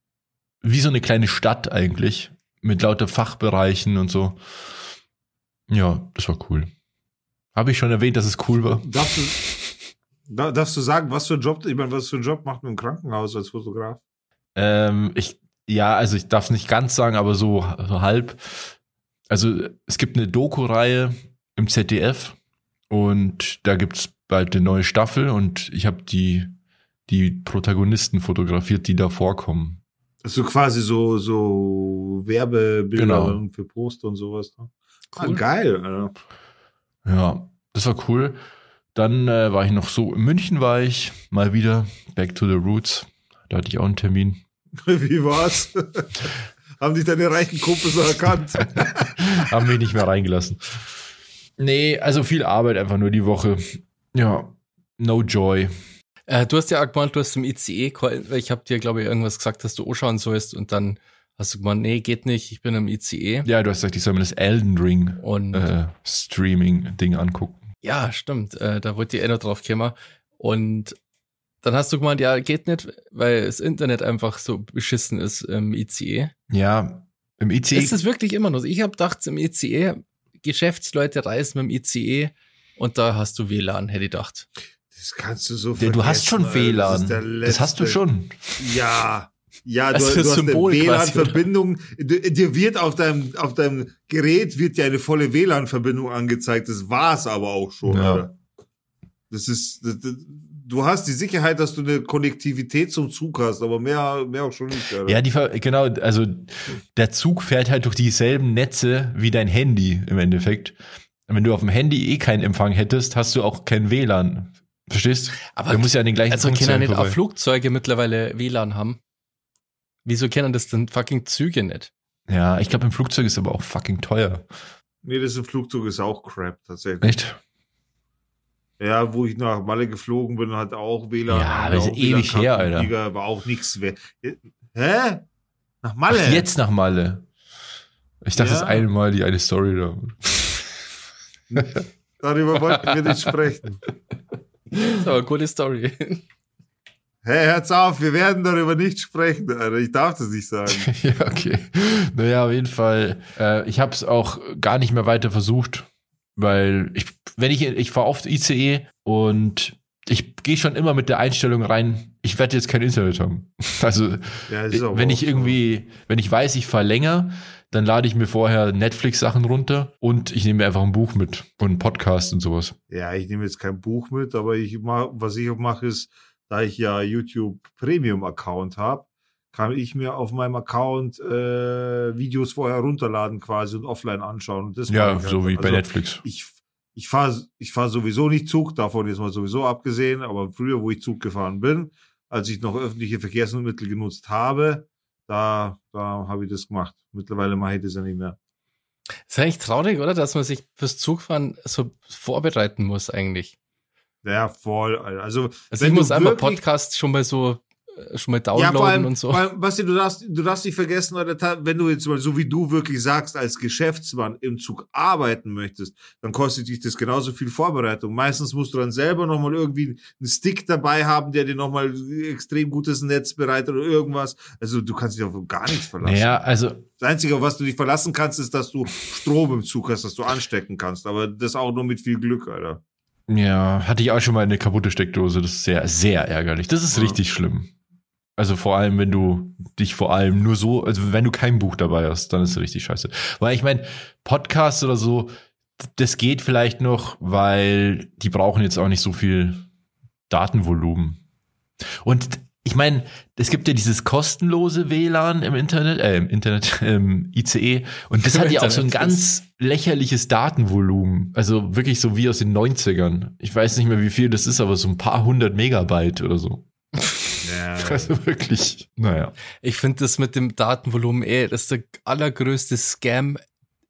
Wie so eine kleine Stadt eigentlich mit lauter Fachbereichen und so. Ja, das war cool. Habe ich schon erwähnt, dass es cool war? Darfst du, darfst du sagen, was für ein Job, ich meine, was für ein Job macht man im Krankenhaus als Fotograf? Ähm, ich, ja, also ich darf es nicht ganz sagen, aber so, so halb. Also es gibt eine Doku-Reihe im ZDF und da gibt es bald eine neue Staffel und ich habe die, die Protagonisten fotografiert, die da vorkommen. Also quasi so, so Werbebilder genau. für Poster und sowas. Ne? Ah, cool. Ah, geil, Alter. Ja, das war cool. Dann äh, war ich noch so, in München war ich mal wieder, back to the roots. Da hatte ich auch einen Termin. Wie war's? Haben dich deine reichen Kumpels erkannt? Haben mich nicht mehr reingelassen. Nee, also viel Arbeit einfach nur die Woche. Ja, no joy. Äh, du hast ja auch gemeint, du hast im ICE, ich habe dir, glaube ich, irgendwas gesagt, dass du anschauen sollst und dann hast du gemeint, nee, geht nicht, ich bin im ICE. Ja, du hast gesagt, ich soll mir das Elden Ring und, äh, Streaming-Ding angucken. Ja, stimmt, äh, da wollte ich eh noch drauf kommen. Und dann hast du gemeint, ja, geht nicht, weil das Internet einfach so beschissen ist im ICE. Ja, im ICE. Ist das wirklich immer noch so? Ich habe gedacht, im ICE, Geschäftsleute reisen mit dem ICE und da hast du WLAN, hätte ich gedacht. Das kannst du so ja, Du hast schon WLAN. Das, das, hast du schon. Ja. Ja, du, du hast eine WLAN-Verbindung. Dir wird auf deinem, auf deinem Gerät wird dir eine volle WLAN-Verbindung angezeigt. Das war's aber auch schon. Ja. Das ist, das, du hast die Sicherheit, dass du eine Konnektivität zum Zug hast, aber mehr, mehr auch schon nicht. Alter. Ja, die, genau, also der Zug fährt halt durch dieselben Netze wie dein Handy im Endeffekt. Wenn du auf dem Handy eh keinen Empfang hättest, hast du auch kein WLAN. Verstehst? Aber du musst ja an den gleichen also Punkt können nicht auch Flugzeuge mittlerweile WLAN haben. Wieso kennen das denn fucking Züge nicht? Ja, ich glaube, im Flugzeug ist aber auch fucking teuer. Nee, das im Flugzeug ist auch crap, tatsächlich. Echt? Ja, wo ich nach Malle geflogen bin, hat auch WLAN. Ja, das ist ewig her, Alter. Flieger, war auch nichts wert. Hä? Nach Malle? Ach, jetzt nach Malle. Ich dachte, ja. das eine Mal die eine Story da. Darüber wollten wir nicht sprechen. Das ist aber eine coole Story. Hey, hört's auf, wir werden darüber nicht sprechen, Alter. Ich darf das nicht sagen. ja, okay. Naja, auf jeden Fall. Äh, ich habe es auch gar nicht mehr weiter versucht, weil ich, wenn ich, ich fahre oft ICE und ich gehe schon immer mit der Einstellung rein, ich werde jetzt kein Internet haben. Also, ja, wenn ich irgendwie, wenn ich weiß, ich fahre länger, dann lade ich mir vorher Netflix-Sachen runter und ich nehme mir einfach ein Buch mit und einen Podcast und sowas. Ja, ich nehme jetzt kein Buch mit, aber ich mach, was ich mache ist, da ich ja YouTube Premium Account habe, kann ich mir auf meinem Account äh, Videos vorher runterladen quasi und offline anschauen. Und das ja, so halt. wie bei also Netflix. Ich, ich fahre ich fahr sowieso nicht Zug, davon ist mal sowieso abgesehen, aber früher, wo ich Zug gefahren bin, als ich noch öffentliche Verkehrsmittel genutzt habe, da, da habe ich das gemacht. Mittlerweile mache ich das ja nicht mehr. Ist eigentlich traurig, oder? Dass man sich fürs Zugfahren so vorbereiten muss, eigentlich. Ja, voll. Also, also ich muss einmal Podcast schon mal so schon mal downloaden ja, allem, und so. Allem, Basti, du darfst, du darfst nicht vergessen, wenn du jetzt mal so wie du wirklich sagst, als Geschäftsmann im Zug arbeiten möchtest, dann kostet dich das genauso viel Vorbereitung. Meistens musst du dann selber nochmal irgendwie einen Stick dabei haben, der dir nochmal extrem gutes Netz bereitet oder irgendwas. Also du kannst dich auf gar nichts verlassen. Ja, also. Das Einzige, auf was du dich verlassen kannst, ist, dass du Strom im Zug hast, dass du anstecken kannst. Aber das auch nur mit viel Glück, Alter. Ja, hatte ich auch schon mal eine kaputte Steckdose. Das ist sehr, sehr ärgerlich. Das ist ja. richtig schlimm. Also vor allem, wenn du dich vor allem nur so, also wenn du kein Buch dabei hast, dann ist es richtig scheiße. Weil ich meine, Podcasts oder so, das geht vielleicht noch, weil die brauchen jetzt auch nicht so viel Datenvolumen. Und ich meine, es gibt ja dieses kostenlose WLAN im Internet, äh, im Internet, im ICE, und das hat ja auch so ein ganz lächerliches Datenvolumen. Also wirklich so wie aus den 90ern. Ich weiß nicht mehr, wie viel das ist, aber so ein paar hundert Megabyte oder so. Also wirklich, naja. Ich finde das mit dem Datenvolumen eh, das ist der allergrößte Scam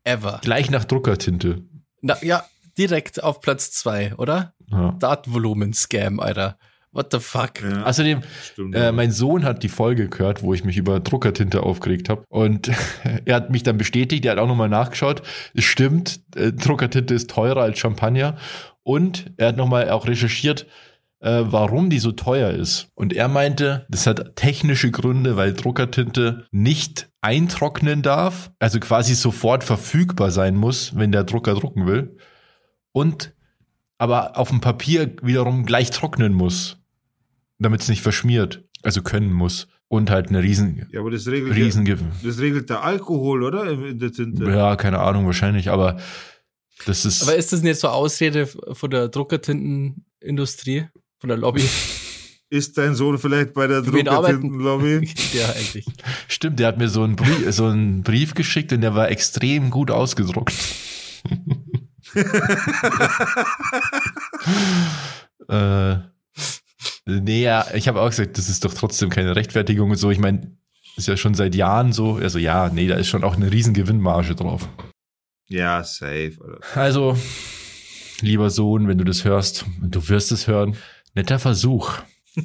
ever. Gleich nach Druckertinte. Na, ja, direkt auf Platz zwei, oder? Ja. Datenvolumen-Scam, Alter. What the fuck? Ja, Außerdem, stimmt, äh, mein Sohn hat die Folge gehört, wo ich mich über Druckertinte aufgeregt habe. Und er hat mich dann bestätigt, er hat auch nochmal nachgeschaut. Es stimmt, äh, Druckertinte ist teurer als Champagner. Und er hat nochmal auch recherchiert, äh, warum die so teuer ist. Und er meinte, das hat technische Gründe, weil Druckertinte nicht eintrocknen darf, also quasi sofort verfügbar sein muss, wenn der Drucker drucken will. Und aber auf dem Papier wiederum gleich trocknen muss, damit es nicht verschmiert, also können muss. Und halt eine riesen, ja, aber das regelt, riesen ja, das regelt der Alkohol, oder? In der Tinte. Ja, keine Ahnung, wahrscheinlich, aber das ist. Aber ist das nicht so Ausrede von der Druckertintenindustrie? Von der Lobby. Ist dein Sohn vielleicht bei der Druckertintenlobby? ja, eigentlich. Stimmt, der hat mir so einen, Brief, so einen Brief geschickt und der war extrem gut ausgedruckt. äh, nee, ja, ich habe auch gesagt, das ist doch trotzdem keine Rechtfertigung und so. Ich meine, ist ja schon seit Jahren so. Also ja, nee, da ist schon auch eine riesen Gewinnmarge drauf. Ja, safe. Oder? Also, lieber Sohn, wenn du das hörst, du wirst es hören, Netter Versuch.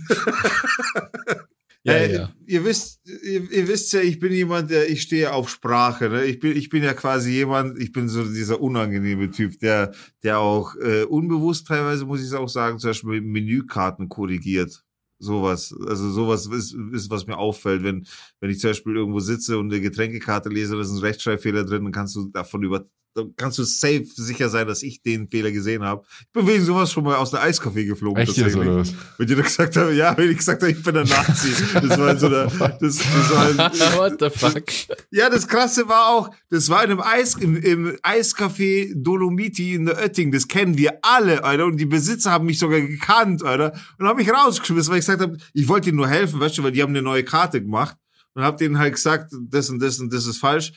ja, äh, ja. Ihr wisst, ihr, ihr, wisst ja, ich bin jemand, der, ich stehe auf Sprache. Ne? Ich bin, ich bin ja quasi jemand, ich bin so dieser unangenehme Typ, der, der auch äh, unbewusst teilweise, muss ich auch sagen, zum Beispiel Menükarten korrigiert. Sowas, also sowas ist, ist, was mir auffällt, wenn, wenn ich zum Beispiel irgendwo sitze und eine Getränkekarte lese, da ist ein Rechtschreibfehler drin, dann kannst du davon über, dann kannst du safe sicher sein, dass ich den Fehler gesehen habe. Ich bin wegen sowas schon mal aus der Eiskaffee geflogen. Echt jetzt, oder was? Wenn die gesagt haben, ja, wenn ich gesagt habe, ich bin ein Nazi. Das war so der, das, das war ein, What the fuck? Ja, das krasse war auch, das war in einem Eis, im, im Eiscafé Dolomiti in der Oetting. Das kennen wir alle, Alter. Und die Besitzer haben mich sogar gekannt, Alter. Und haben mich rausgeschmissen, weil ich gesagt habe, ich wollte ihnen nur helfen, weißt du, weil die haben eine neue Karte gemacht. Und hab denen halt gesagt, das und das und das ist falsch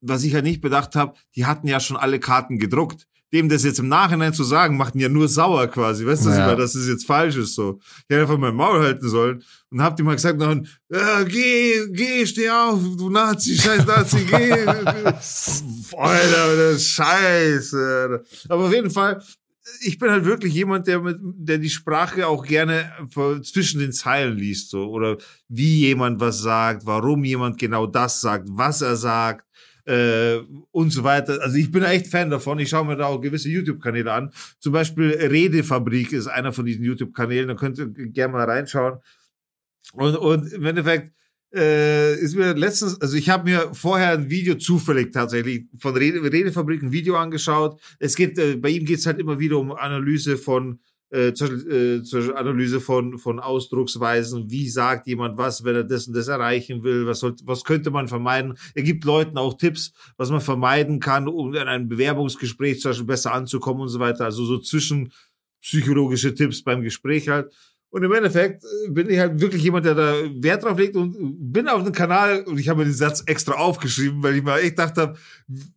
was ich ja nicht bedacht habe, die hatten ja schon alle Karten gedruckt. Dem das jetzt im Nachhinein zu sagen, macht ihn ja nur sauer quasi. Weißt du, ja. dass es jetzt falsch ist so. Ich hätte einfach mein Maul halten sollen und hab ihm mal gesagt, dann, äh, geh, geh, steh auf, du Nazi, scheiß Nazi, geh. Alter, das ist scheiße. Aber auf jeden Fall, ich bin halt wirklich jemand, der mit, der die Sprache auch gerne zwischen den Zeilen liest, so. Oder wie jemand was sagt, warum jemand genau das sagt, was er sagt äh, und so weiter. Also ich bin echt Fan davon. Ich schaue mir da auch gewisse YouTube-Kanäle an. Zum Beispiel Redefabrik ist einer von diesen YouTube-Kanälen. Da könnt ihr gerne mal reinschauen. Und, und im Endeffekt äh, ist mir letztens, also ich habe mir vorher ein Video zufällig tatsächlich von Rede, Redefabrik ein Video angeschaut. Es geht, äh, bei ihm geht es halt immer wieder um Analyse von äh, zur, äh, zur Analyse von, von Ausdrucksweisen. Wie sagt jemand was, wenn er das und das erreichen will? Was, soll, was könnte man vermeiden? Er gibt Leuten auch Tipps, was man vermeiden kann, um in einem Bewerbungsgespräch zum Beispiel besser anzukommen und so weiter. Also so zwischenpsychologische Tipps beim Gespräch halt. Und im Endeffekt äh, bin ich halt wirklich jemand, der da Wert drauf legt und bin auf dem Kanal und ich habe mir den Satz extra aufgeschrieben, weil ich mal echt dachte,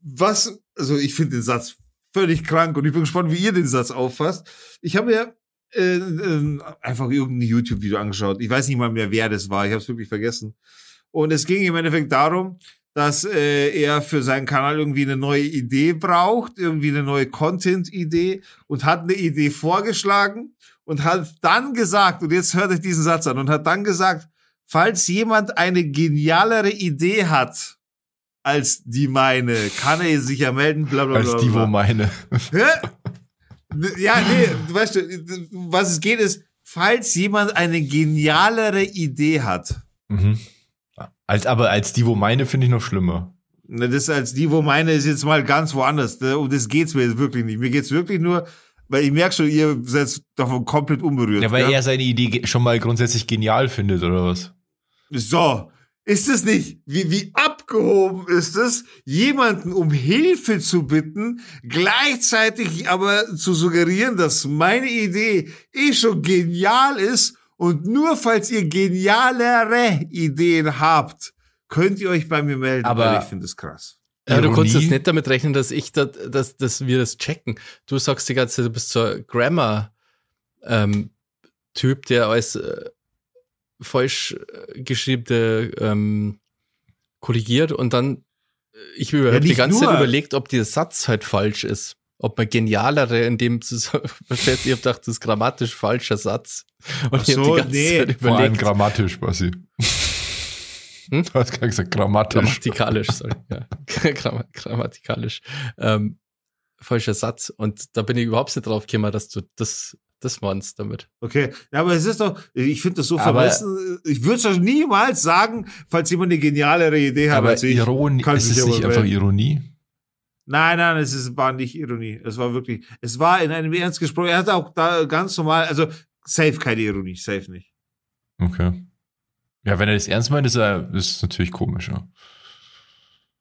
was, also ich finde den Satz völlig krank und ich bin gespannt, wie ihr den Satz auffasst. Ich habe mir äh, äh, einfach irgendein YouTube-Video angeschaut. Ich weiß nicht mal mehr, wer das war. Ich habe es wirklich vergessen. Und es ging im Endeffekt darum, dass äh, er für seinen Kanal irgendwie eine neue Idee braucht, irgendwie eine neue Content-Idee und hat eine Idee vorgeschlagen und hat dann gesagt, und jetzt hört euch diesen Satz an, und hat dann gesagt, falls jemand eine genialere Idee hat als die meine, kann er sich ja melden, bla bla bla. Als die, wo meine. ja, nee, du weißt, was es geht ist, falls jemand eine genialere Idee hat. Mhm. Als, aber als die, wo meine, finde ich noch schlimmer. Das als die, wo meine ist jetzt mal ganz woanders. Um das geht's mir jetzt wirklich nicht. Mir geht's wirklich nur, weil ich merke schon, ihr seid davon komplett unberührt. Ja, weil ja? er seine Idee schon mal grundsätzlich genial findet, oder was? So. Ist es nicht, wie, wie abgehoben ist es, jemanden um Hilfe zu bitten, gleichzeitig aber zu suggerieren, dass meine Idee eh schon genial ist und nur falls ihr genialere Ideen habt, könnt ihr euch bei mir melden, aber weil ich finde es krass. Ja, du konntest jetzt nicht damit rechnen, dass ich das, dass, dass wir das checken. Du sagst die ganze Zeit, du bist so ein Grammar ähm, Typ, der als äh, falsch äh, geschriebene ähm, korrigiert und dann äh, ich habe ja, die ganze nur. Zeit überlegt, ob der Satz halt falsch ist. Ob man genialere in dem Zusammenhang, ich habe gedacht, das ist grammatisch falscher Satz. Und Ach so, ich die ganze nee. Zeit überlegt. Vor allem grammatisch, quasi. Hm? Du hast gerade gesagt grammatisch. Grammatikalisch, sorry. Ja. Gramm grammatikalisch. Ähm, falscher Satz. Und da bin ich überhaupt nicht drauf gekommen, dass du das das meinst damit. Okay, ja, aber es ist doch, ich finde das so vermessen. Ich würde es doch niemals sagen, falls jemand eine genialere Idee hat. Aber als ich, Ironie, ist es nicht einfach Ironie? Nein, nein, es ist, war nicht Ironie. Es war wirklich, es war in einem Ernst gesprochen. Er hat auch da ganz normal, also safe keine Ironie, safe nicht. Okay. Ja, wenn er das ernst meint, ist er, ist natürlich komisch, ja.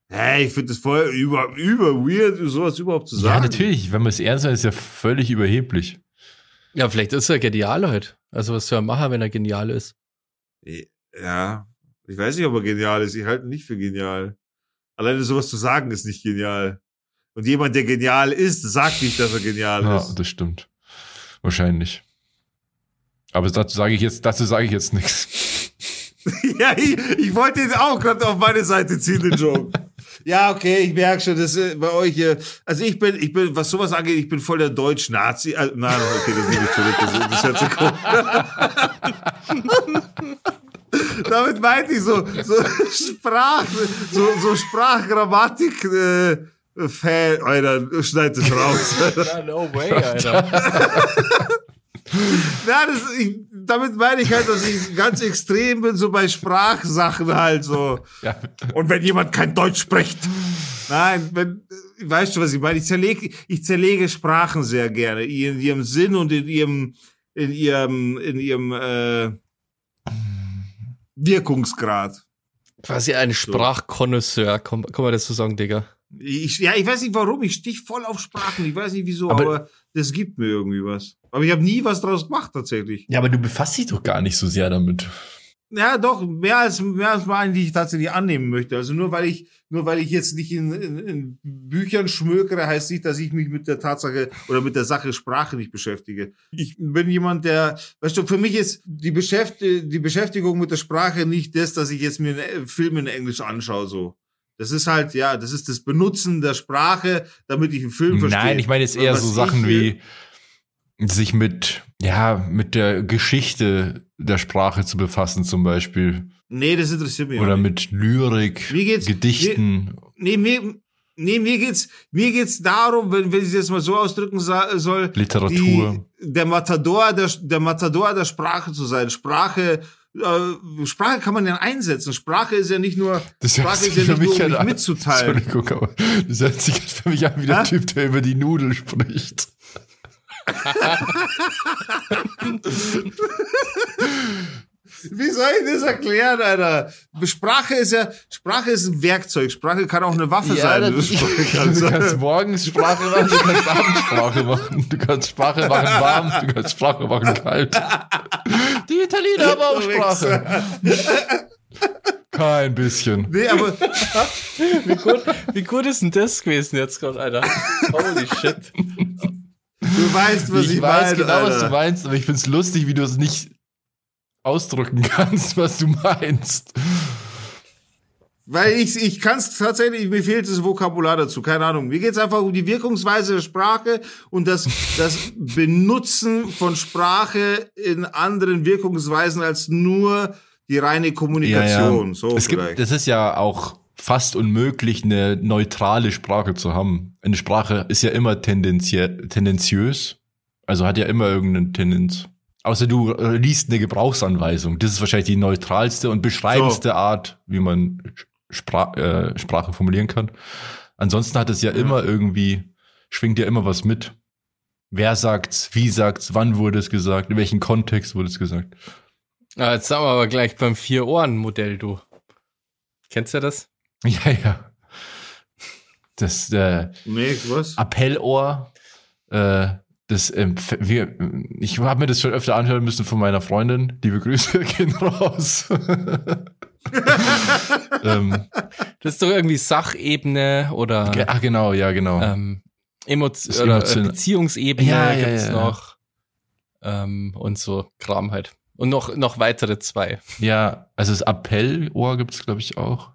Hey, ich finde das voll über, über weird, sowas überhaupt zu sagen. Ja, natürlich. Wenn man es ernst meint, ist ja völlig überheblich. Ja, vielleicht ist er genial halt. Also was soll er machen, wenn er genial ist? Ja, ich weiß nicht, ob er genial ist. Ich halte ihn nicht für genial. Alleine sowas zu sagen ist nicht genial. Und jemand, der genial ist, sagt nicht, dass er genial ja, ist. Ja, das stimmt. Wahrscheinlich. Aber dazu sage ich jetzt, dazu sage ich jetzt nichts. ja, ich, ich wollte ihn auch gerade auf meine Seite ziehen, den Joke. Ja, okay, ich merke schon, dass äh, bei euch hier, also ich bin, ich bin, was sowas angeht, ich bin voll der Deutsch-Nazi. Also, nein, okay, das nehme ich zurück, das, das hört sich komisch. Damit meinte ich so, so Sprach, so, so Sprachgrammatik, äh, Fan, Alter, schneid das raus. No way, Alter. Na, das, ich, damit meine ich halt, dass ich ganz extrem bin, so bei Sprachsachen halt so. Ja. Und wenn jemand kein Deutsch spricht. Nein, wenn, weißt du, was ich meine? Ich zerlege, ich zerlege Sprachen sehr gerne. In ihrem Sinn und in ihrem, in ihrem, in ihrem, äh, Wirkungsgrad. Quasi ein Sprachkonnoisseur, kann, kann man das so sagen, Digga? Ich, ja, ich weiß nicht warum, ich stich voll auf Sprachen, ich weiß nicht wieso, aber, aber das gibt mir irgendwie was. Aber ich habe nie was draus gemacht tatsächlich. Ja, aber du befasst dich doch gar nicht so sehr damit. Ja, doch, mehr als, mehr als mal, die ich tatsächlich annehmen möchte. Also nur weil ich, nur weil ich jetzt nicht in, in, in Büchern schmökere, heißt nicht, dass ich mich mit der Tatsache oder mit der Sache Sprache nicht beschäftige. Ich bin jemand, der, weißt du, für mich ist die, Beschäft die Beschäftigung mit der Sprache nicht das, dass ich jetzt mir einen Film in Englisch anschaue, so. Das ist halt, ja, das ist das Benutzen der Sprache, damit ich einen Film verstehe. Nein, ich meine jetzt eher so Sachen wie, sich mit, ja, mit der Geschichte der Sprache zu befassen, zum Beispiel. Nee, das interessiert mich Oder mit Lyrik, Gedichten. nee, mir, nee, mir geht's, mir geht's darum, wenn, wenn ich es jetzt mal so ausdrücken soll. Literatur. Die, der Matador, der, der Matador der Sprache zu sein. Sprache, äh, Sprache kann man ja einsetzen. Sprache ist ja nicht nur, das Sprache ist ja nicht nur, um mich mitzuteilen. Entschuldigung, aber das hört sich für mich an wie der ha? Typ, der über die Nudel spricht. Wie soll ich das erklären, Alter? Sprache ist ja, Sprache ist ein Werkzeug. Sprache kann auch eine Waffe ja, sein. Du, kannst, du kannst morgens Sprache machen, du kannst Abendsprache machen. Du kannst Sprache machen warm, du kannst Sprache machen kalt. Die Italiener haben auch Sprache. Kein bisschen. Nee, aber wie, gut, wie gut ist denn das gewesen jetzt gerade, Alter? Holy shit. Du weißt, was ich, ich weiß meine, genau, Alter. was du meinst, aber ich find's lustig, wie du es nicht ausdrücken kannst, was du meinst. Weil ich, ich kann es tatsächlich, mir fehlt das Vokabular dazu, keine Ahnung. Mir geht's einfach um die Wirkungsweise der Sprache und das, das Benutzen von Sprache in anderen Wirkungsweisen als nur die reine Kommunikation. Ja, ja. So es gibt, das ist ja auch fast unmöglich, eine neutrale Sprache zu haben. Eine Sprache ist ja immer tendenziös, also hat ja immer irgendeine Tendenz. Außer du liest eine Gebrauchsanweisung. Das ist wahrscheinlich die neutralste und beschreibendste so. Art, wie man Spra äh, Sprache formulieren kann. Ansonsten hat es ja, ja immer irgendwie, schwingt ja immer was mit. Wer sagt's, wie sagt's, wann wurde es gesagt, in welchem Kontext wurde es gesagt. Ah, jetzt sind wir aber gleich beim Vier-Ohren-Modell, du. Kennst du das? Ja, ja. Das äh, nee, was? Appellohr, äh, das, ähm, wir, ich habe mir das schon öfter anhören müssen von meiner Freundin. Liebe Grüße gehen raus. ähm, das ist doch irgendwie Sachebene oder. Ach genau, ja genau. Ähm, Emotion oder Emotion Beziehungsebene ja, ja, gibt's ja, noch ähm, und so Kram halt. Und noch noch weitere zwei. Ja, also das Appellohr gibt's glaube ich auch.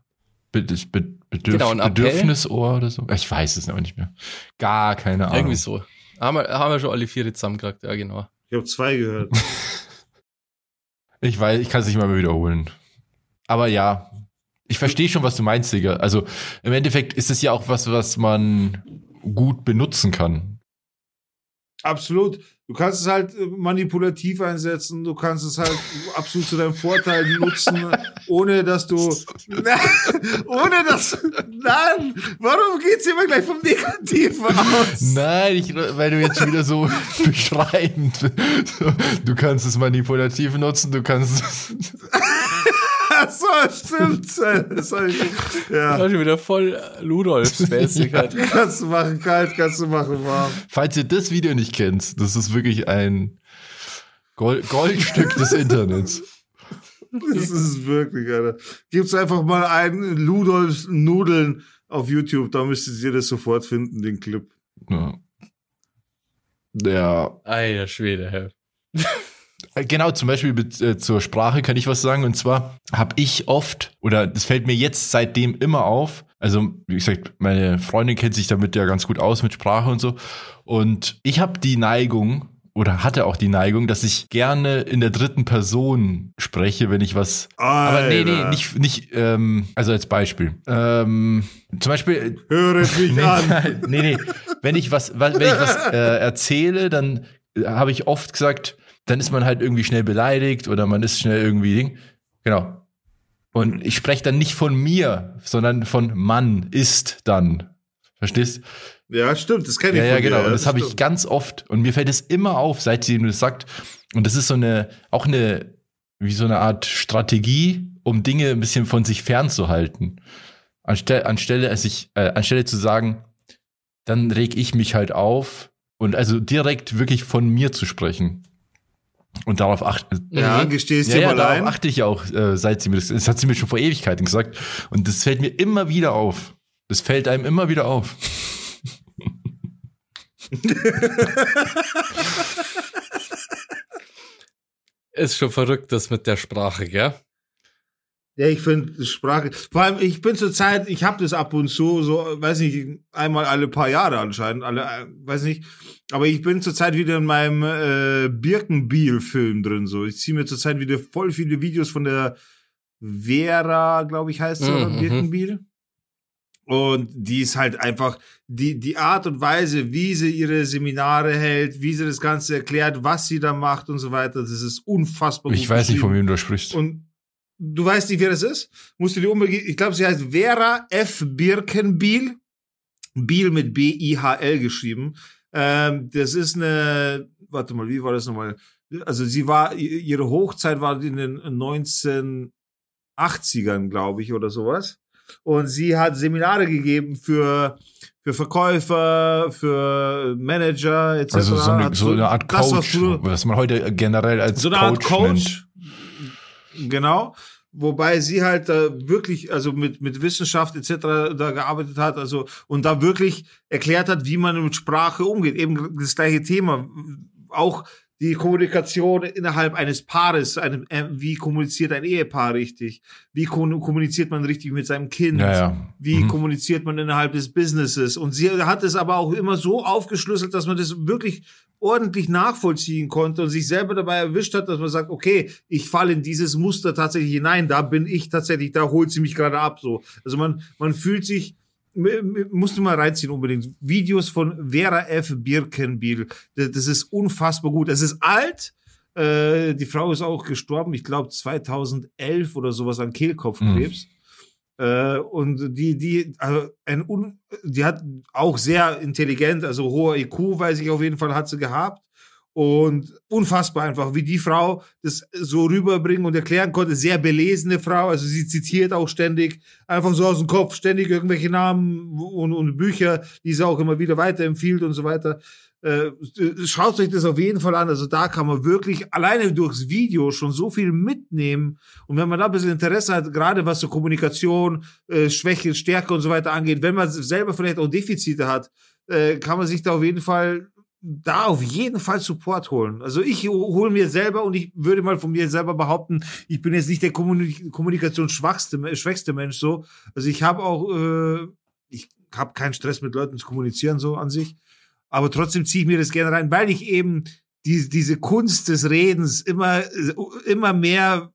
Be Be Bedürf genau, Bedürfnisohr oder so. Ich weiß es noch nicht mehr. Gar keine Ahnung. Irgendwie so. Haben wir, haben wir schon alle vier zusammengekriegt, ja genau. Ich habe zwei gehört. ich weiß, ich kann es nicht mal mehr wiederholen. Aber ja, ich verstehe schon, was du meinst, Digga. Also im Endeffekt ist es ja auch was, was man gut benutzen kann. Absolut. Du kannst es halt äh, manipulativ einsetzen, du kannst es halt absolut zu deinem Vorteil nutzen, ohne dass du, ohne dass, nein, warum geht's immer gleich vom Negativen aus? Nein, ich, weil du jetzt wieder so beschreibend, du kannst es manipulativ nutzen, du kannst es, so, stimmt. Das ich, ja. Das wieder voll Ludolfs-mäßig halt. Kannst du machen kalt, kannst du machen warm. Falls ihr das Video nicht kennt, das ist wirklich ein Gold Goldstück des Internets. Das ist wirklich, Alter. Gibt's einfach mal einen Ludolfs Nudeln auf YouTube, da müsstet ihr das sofort finden, den Clip. Ja. Ja. Alter Schwede, hä. Äh, genau, zum Beispiel äh, zur Sprache kann ich was sagen. Und zwar habe ich oft, oder das fällt mir jetzt seitdem immer auf, also wie gesagt, meine Freundin kennt sich damit ja ganz gut aus mit Sprache und so. Und ich habe die Neigung, oder hatte auch die Neigung, dass ich gerne in der dritten Person spreche, wenn ich was. Alter. Aber nee, nee, nicht, nicht, ähm, also als Beispiel. Ähm, zum Beispiel. Höre mich nee, an. Nee, nee. Wenn ich was, wenn ich was äh, erzähle, dann habe ich oft gesagt, dann ist man halt irgendwie schnell beleidigt oder man ist schnell irgendwie Ding. Genau. Und ich spreche dann nicht von mir, sondern von Mann ist dann. Verstehst? Ja, stimmt, das kenne ich. Ja, ja, genau. Dir, und das, das habe ich ganz oft. Und mir fällt es immer auf, seit sie mir das sagt. Und das ist so eine, auch eine, wie so eine Art Strategie, um Dinge ein bisschen von sich fernzuhalten. Anstelle, anstelle, als ich, äh, anstelle zu sagen, dann reg ich mich halt auf und also direkt wirklich von mir zu sprechen. Und darauf achte ja, mhm. gestehst ja, ja, mal darauf achte ich auch, äh, seit sie mir das, das hat sie mir schon vor Ewigkeiten gesagt. Und das fällt mir immer wieder auf. Das fällt einem immer wieder auf. Ist schon verrückt, das mit der Sprache, gell? Ja, ich finde Sprache. Vor allem, ich bin zur Zeit, ich habe das ab und zu, so, weiß nicht, einmal alle paar Jahre anscheinend, alle, äh, weiß nicht. Aber ich bin zurzeit wieder in meinem äh, Birkenbiel-Film drin. So, ich ziehe mir zurzeit wieder voll viele Videos von der Vera, glaube ich, heißt sie, mhm. oder Birkenbiel. Und die ist halt einfach die, die Art und Weise, wie sie ihre Seminare hält, wie sie das Ganze erklärt, was sie da macht und so weiter. Das ist unfassbar. Ich weiß nicht, von wem du sprichst. Und Du weißt nicht, wer das ist? Musst du dir unbedingt, ich glaube, sie heißt Vera F. Birkenbiel. Biel mit B-I-H-L geschrieben. Ähm, das ist eine, warte mal, wie war das nochmal? Also sie war, ihre Hochzeit war in den 1980ern, glaube ich, oder sowas. Und sie hat Seminare gegeben für, für Verkäufer, für Manager, etc. Also so eine, so eine Art Coach, das, was, du, was man heute generell als so eine Coach Art Coach nennt. Genau. Wobei sie halt da wirklich, also mit, mit Wissenschaft etc. da gearbeitet hat, also und da wirklich erklärt hat, wie man mit Sprache umgeht. Eben das gleiche Thema. Auch die Kommunikation innerhalb eines Paares, einem, äh, wie kommuniziert ein Ehepaar richtig? Wie kommuniziert man richtig mit seinem Kind? Ja, ja. Wie mhm. kommuniziert man innerhalb des Businesses? Und sie hat es aber auch immer so aufgeschlüsselt, dass man das wirklich ordentlich nachvollziehen konnte und sich selber dabei erwischt hat, dass man sagt, okay, ich falle in dieses Muster tatsächlich hinein, da bin ich tatsächlich, da holt sie mich gerade ab, so. Also man, man fühlt sich, musst du mal reinziehen unbedingt. Videos von Vera F. Birkenbiel. Das, ist unfassbar gut. Es ist alt. Äh, die Frau ist auch gestorben, ich glaube 2011 oder sowas an Kehlkopfkrebs. Mhm. Äh, und die, die, also ein un, die hat auch sehr intelligent, also hoher IQ, weiß ich auf jeden Fall, hat sie gehabt. Und unfassbar einfach, wie die Frau das so rüberbringen und erklären konnte. Sehr belesene Frau, also sie zitiert auch ständig, einfach so aus dem Kopf, ständig irgendwelche Namen und, und Bücher, die sie auch immer wieder weiterempfiehlt und so weiter. Äh, schaut euch das auf jeden Fall an. Also da kann man wirklich alleine durchs Video schon so viel mitnehmen. Und wenn man da ein bisschen Interesse hat, gerade was so Kommunikation, äh, Schwäche, Stärke und so weiter angeht, wenn man selber vielleicht auch Defizite hat, äh, kann man sich da auf jeden Fall da auf jeden Fall Support holen. Also ich hole mir selber und ich würde mal von mir selber behaupten, ich bin jetzt nicht der Kommunik kommunikationsschwachste, schwächste Mensch so. Also ich habe auch, äh, ich habe keinen Stress mit Leuten zu kommunizieren so an sich, aber trotzdem ziehe ich mir das gerne rein, weil ich eben die, diese Kunst des Redens immer, immer mehr,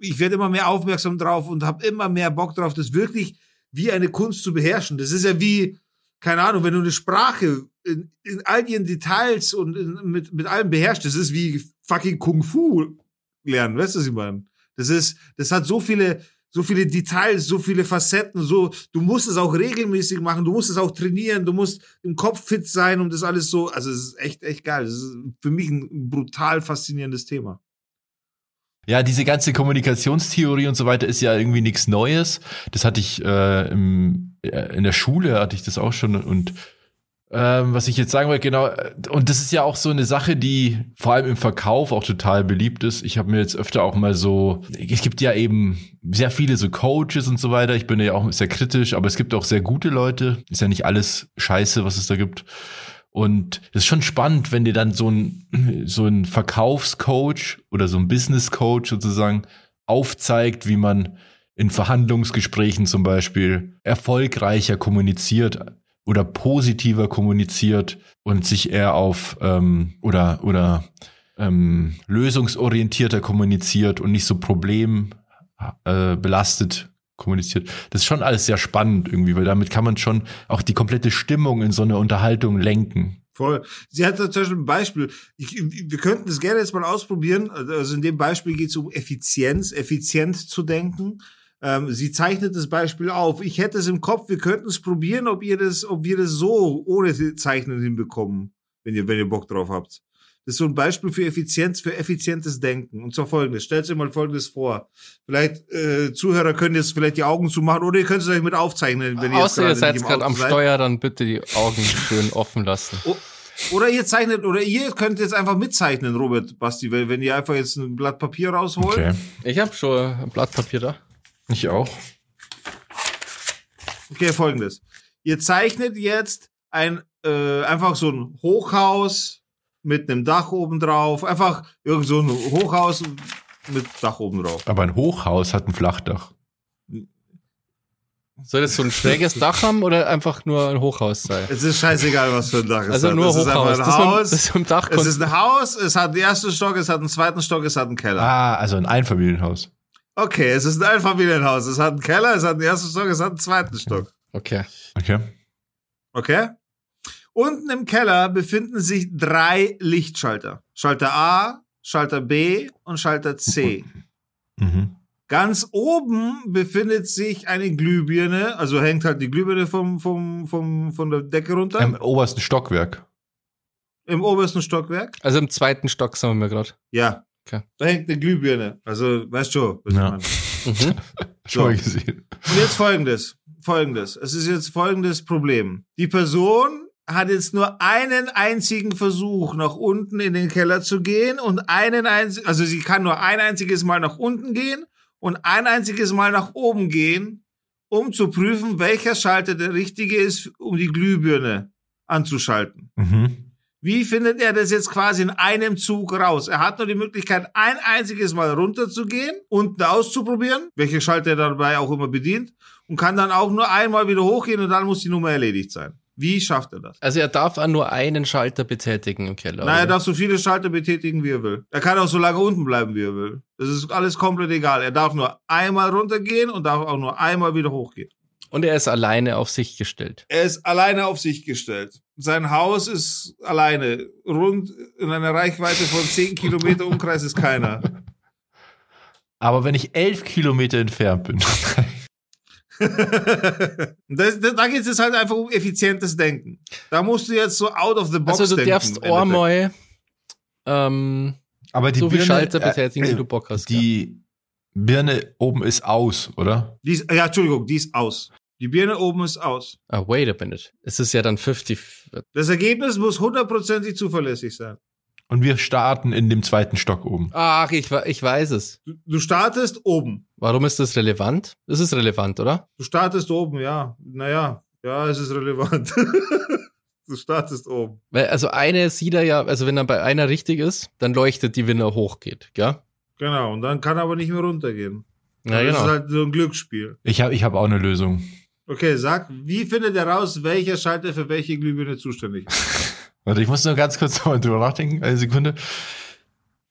ich werde immer mehr aufmerksam drauf und habe immer mehr Bock drauf, das wirklich wie eine Kunst zu beherrschen. Das ist ja wie, keine Ahnung, wenn du eine Sprache in, in all ihren Details und in, mit, mit allem beherrscht, das ist wie fucking Kung Fu lernen, weißt du, was ich meine? Das ist, das hat so viele, so viele Details, so viele Facetten, so, du musst es auch regelmäßig machen, du musst es auch trainieren, du musst im Kopf fit sein, um das alles so, also es ist echt, echt geil. Das ist für mich ein brutal faszinierendes Thema. Ja, diese ganze Kommunikationstheorie und so weiter ist ja irgendwie nichts Neues. Das hatte ich äh, im, äh, in der Schule hatte ich das auch schon und ähm, was ich jetzt sagen wollte, genau, und das ist ja auch so eine Sache, die vor allem im Verkauf auch total beliebt ist. Ich habe mir jetzt öfter auch mal so, es gibt ja eben sehr viele so Coaches und so weiter. Ich bin ja auch sehr kritisch, aber es gibt auch sehr gute Leute. Ist ja nicht alles Scheiße, was es da gibt. Und das ist schon spannend, wenn dir dann so ein, so ein Verkaufscoach oder so ein Business-Coach sozusagen aufzeigt, wie man in Verhandlungsgesprächen zum Beispiel erfolgreicher kommuniziert oder positiver kommuniziert und sich eher auf ähm, oder oder ähm, lösungsorientierter kommuniziert und nicht so problembelastet äh, kommuniziert. Das ist schon alles sehr spannend irgendwie, weil damit kann man schon auch die komplette Stimmung in so eine Unterhaltung lenken. Voll. Sie hat zum Beispiel ein Beispiel. Ich, wir könnten das gerne jetzt mal ausprobieren. Also in dem Beispiel geht es um Effizienz, effizient zu denken. Ähm, sie zeichnet das Beispiel auf. Ich hätte es im Kopf. Wir könnten es probieren, ob ihr das, ob wir das so ohne Zeichnen hinbekommen, wenn ihr, wenn ihr Bock drauf habt. Das ist so ein Beispiel für Effizienz, für effizientes Denken. Und zwar folgendes. Stellt euch mal folgendes vor. Vielleicht, äh, Zuhörer können jetzt vielleicht die Augen zumachen oder ihr könnt es euch mit aufzeichnen, wenn ihr Außer ihr seid gerade am seid. Steuer, dann bitte die Augen schön offen lassen. Oh, oder ihr zeichnet, oder ihr könnt jetzt einfach mitzeichnen, Robert, Basti, wenn ihr einfach jetzt ein Blatt Papier rausholt. Okay. Ich habe schon ein Blatt Papier da. Ich auch. Okay, folgendes. Ihr zeichnet jetzt ein, äh, einfach so ein Hochhaus mit einem Dach oben drauf. Einfach irgend so ein Hochhaus mit Dach oben drauf. Aber ein Hochhaus hat ein Flachdach. Soll das so ein schräges Dach haben oder einfach nur ein Hochhaus sein? Es ist scheißegal, was für ein Dach es also hat. nur es Hochhaus. Ist ein Haus. Das ist Dach es ist ein Haus, es hat einen ersten Stock, es hat einen zweiten Stock, es hat einen Keller. Ah, also ein Einfamilienhaus. Okay, es ist ein Einfamilienhaus. Es hat einen Keller, es hat einen ersten Stock, es hat einen zweiten Stock. Okay. Okay. Okay? Unten im Keller befinden sich drei Lichtschalter. Schalter A, Schalter B und Schalter C. Mhm. Ganz oben befindet sich eine Glühbirne, also hängt halt die Glühbirne vom, vom, vom, von der Decke runter. Im obersten Stockwerk. Im obersten Stockwerk? Also im zweiten Stock, sagen wir gerade. Ja. Okay. Da hängt eine Glühbirne. Also, weißt du, was ja. ich meine. Mhm. Schon mal gesehen. Und jetzt folgendes. Folgendes. Es ist jetzt folgendes Problem. Die Person hat jetzt nur einen einzigen Versuch, nach unten in den Keller zu gehen und einen einzigen, also sie kann nur ein einziges Mal nach unten gehen und ein einziges Mal nach oben gehen, um zu prüfen, welcher Schalter der richtige ist, um die Glühbirne anzuschalten. Mhm. Wie findet er das jetzt quasi in einem Zug raus? Er hat nur die Möglichkeit, ein einziges Mal runterzugehen, unten auszuprobieren, welche Schalter er dabei auch immer bedient, und kann dann auch nur einmal wieder hochgehen und dann muss die Nummer erledigt sein. Wie schafft er das? Also er darf auch nur einen Schalter betätigen im Keller. Nein, er darf so viele Schalter betätigen, wie er will. Er kann auch so lange unten bleiben, wie er will. Das ist alles komplett egal. Er darf nur einmal runtergehen und darf auch nur einmal wieder hochgehen. Und er ist alleine auf sich gestellt. Er ist alleine auf sich gestellt. Sein Haus ist alleine. Rund in einer Reichweite von 10 Kilometer Umkreis ist keiner. Aber wenn ich elf Kilometer entfernt bin. das, das, da geht es halt einfach um effizientes Denken. Da musst du jetzt so out of the box Also du denken, darfst einmal ähm, Aber die so Birne, Schalter äh, betätigen, wie du Bock hast. Die Birne oben ist aus, oder? Die ist, ja, Entschuldigung, die ist aus. Die Birne oben ist aus. Ah, wait a minute. Es ist ja dann 50. Das Ergebnis muss hundertprozentig zuverlässig sein. Und wir starten in dem zweiten Stock oben. Ach, ich, ich weiß es. Du, du startest oben. Warum ist das relevant? Das ist relevant, oder? Du startest oben, ja. Naja, ja, es ist relevant. du startest oben. Weil, also eine sieht er ja, also wenn er bei einer richtig ist, dann leuchtet die, wenn er hochgeht, gell? Genau, und dann kann er aber nicht mehr runtergehen. Ja, das genau. ist halt so ein Glücksspiel. Ich habe ich hab auch eine Lösung. Okay, sag, wie findet er raus, welcher Schalter für welche Glühbirne zuständig ist? Warte, ich muss nur ganz kurz nochmal drüber nachdenken. Eine Sekunde.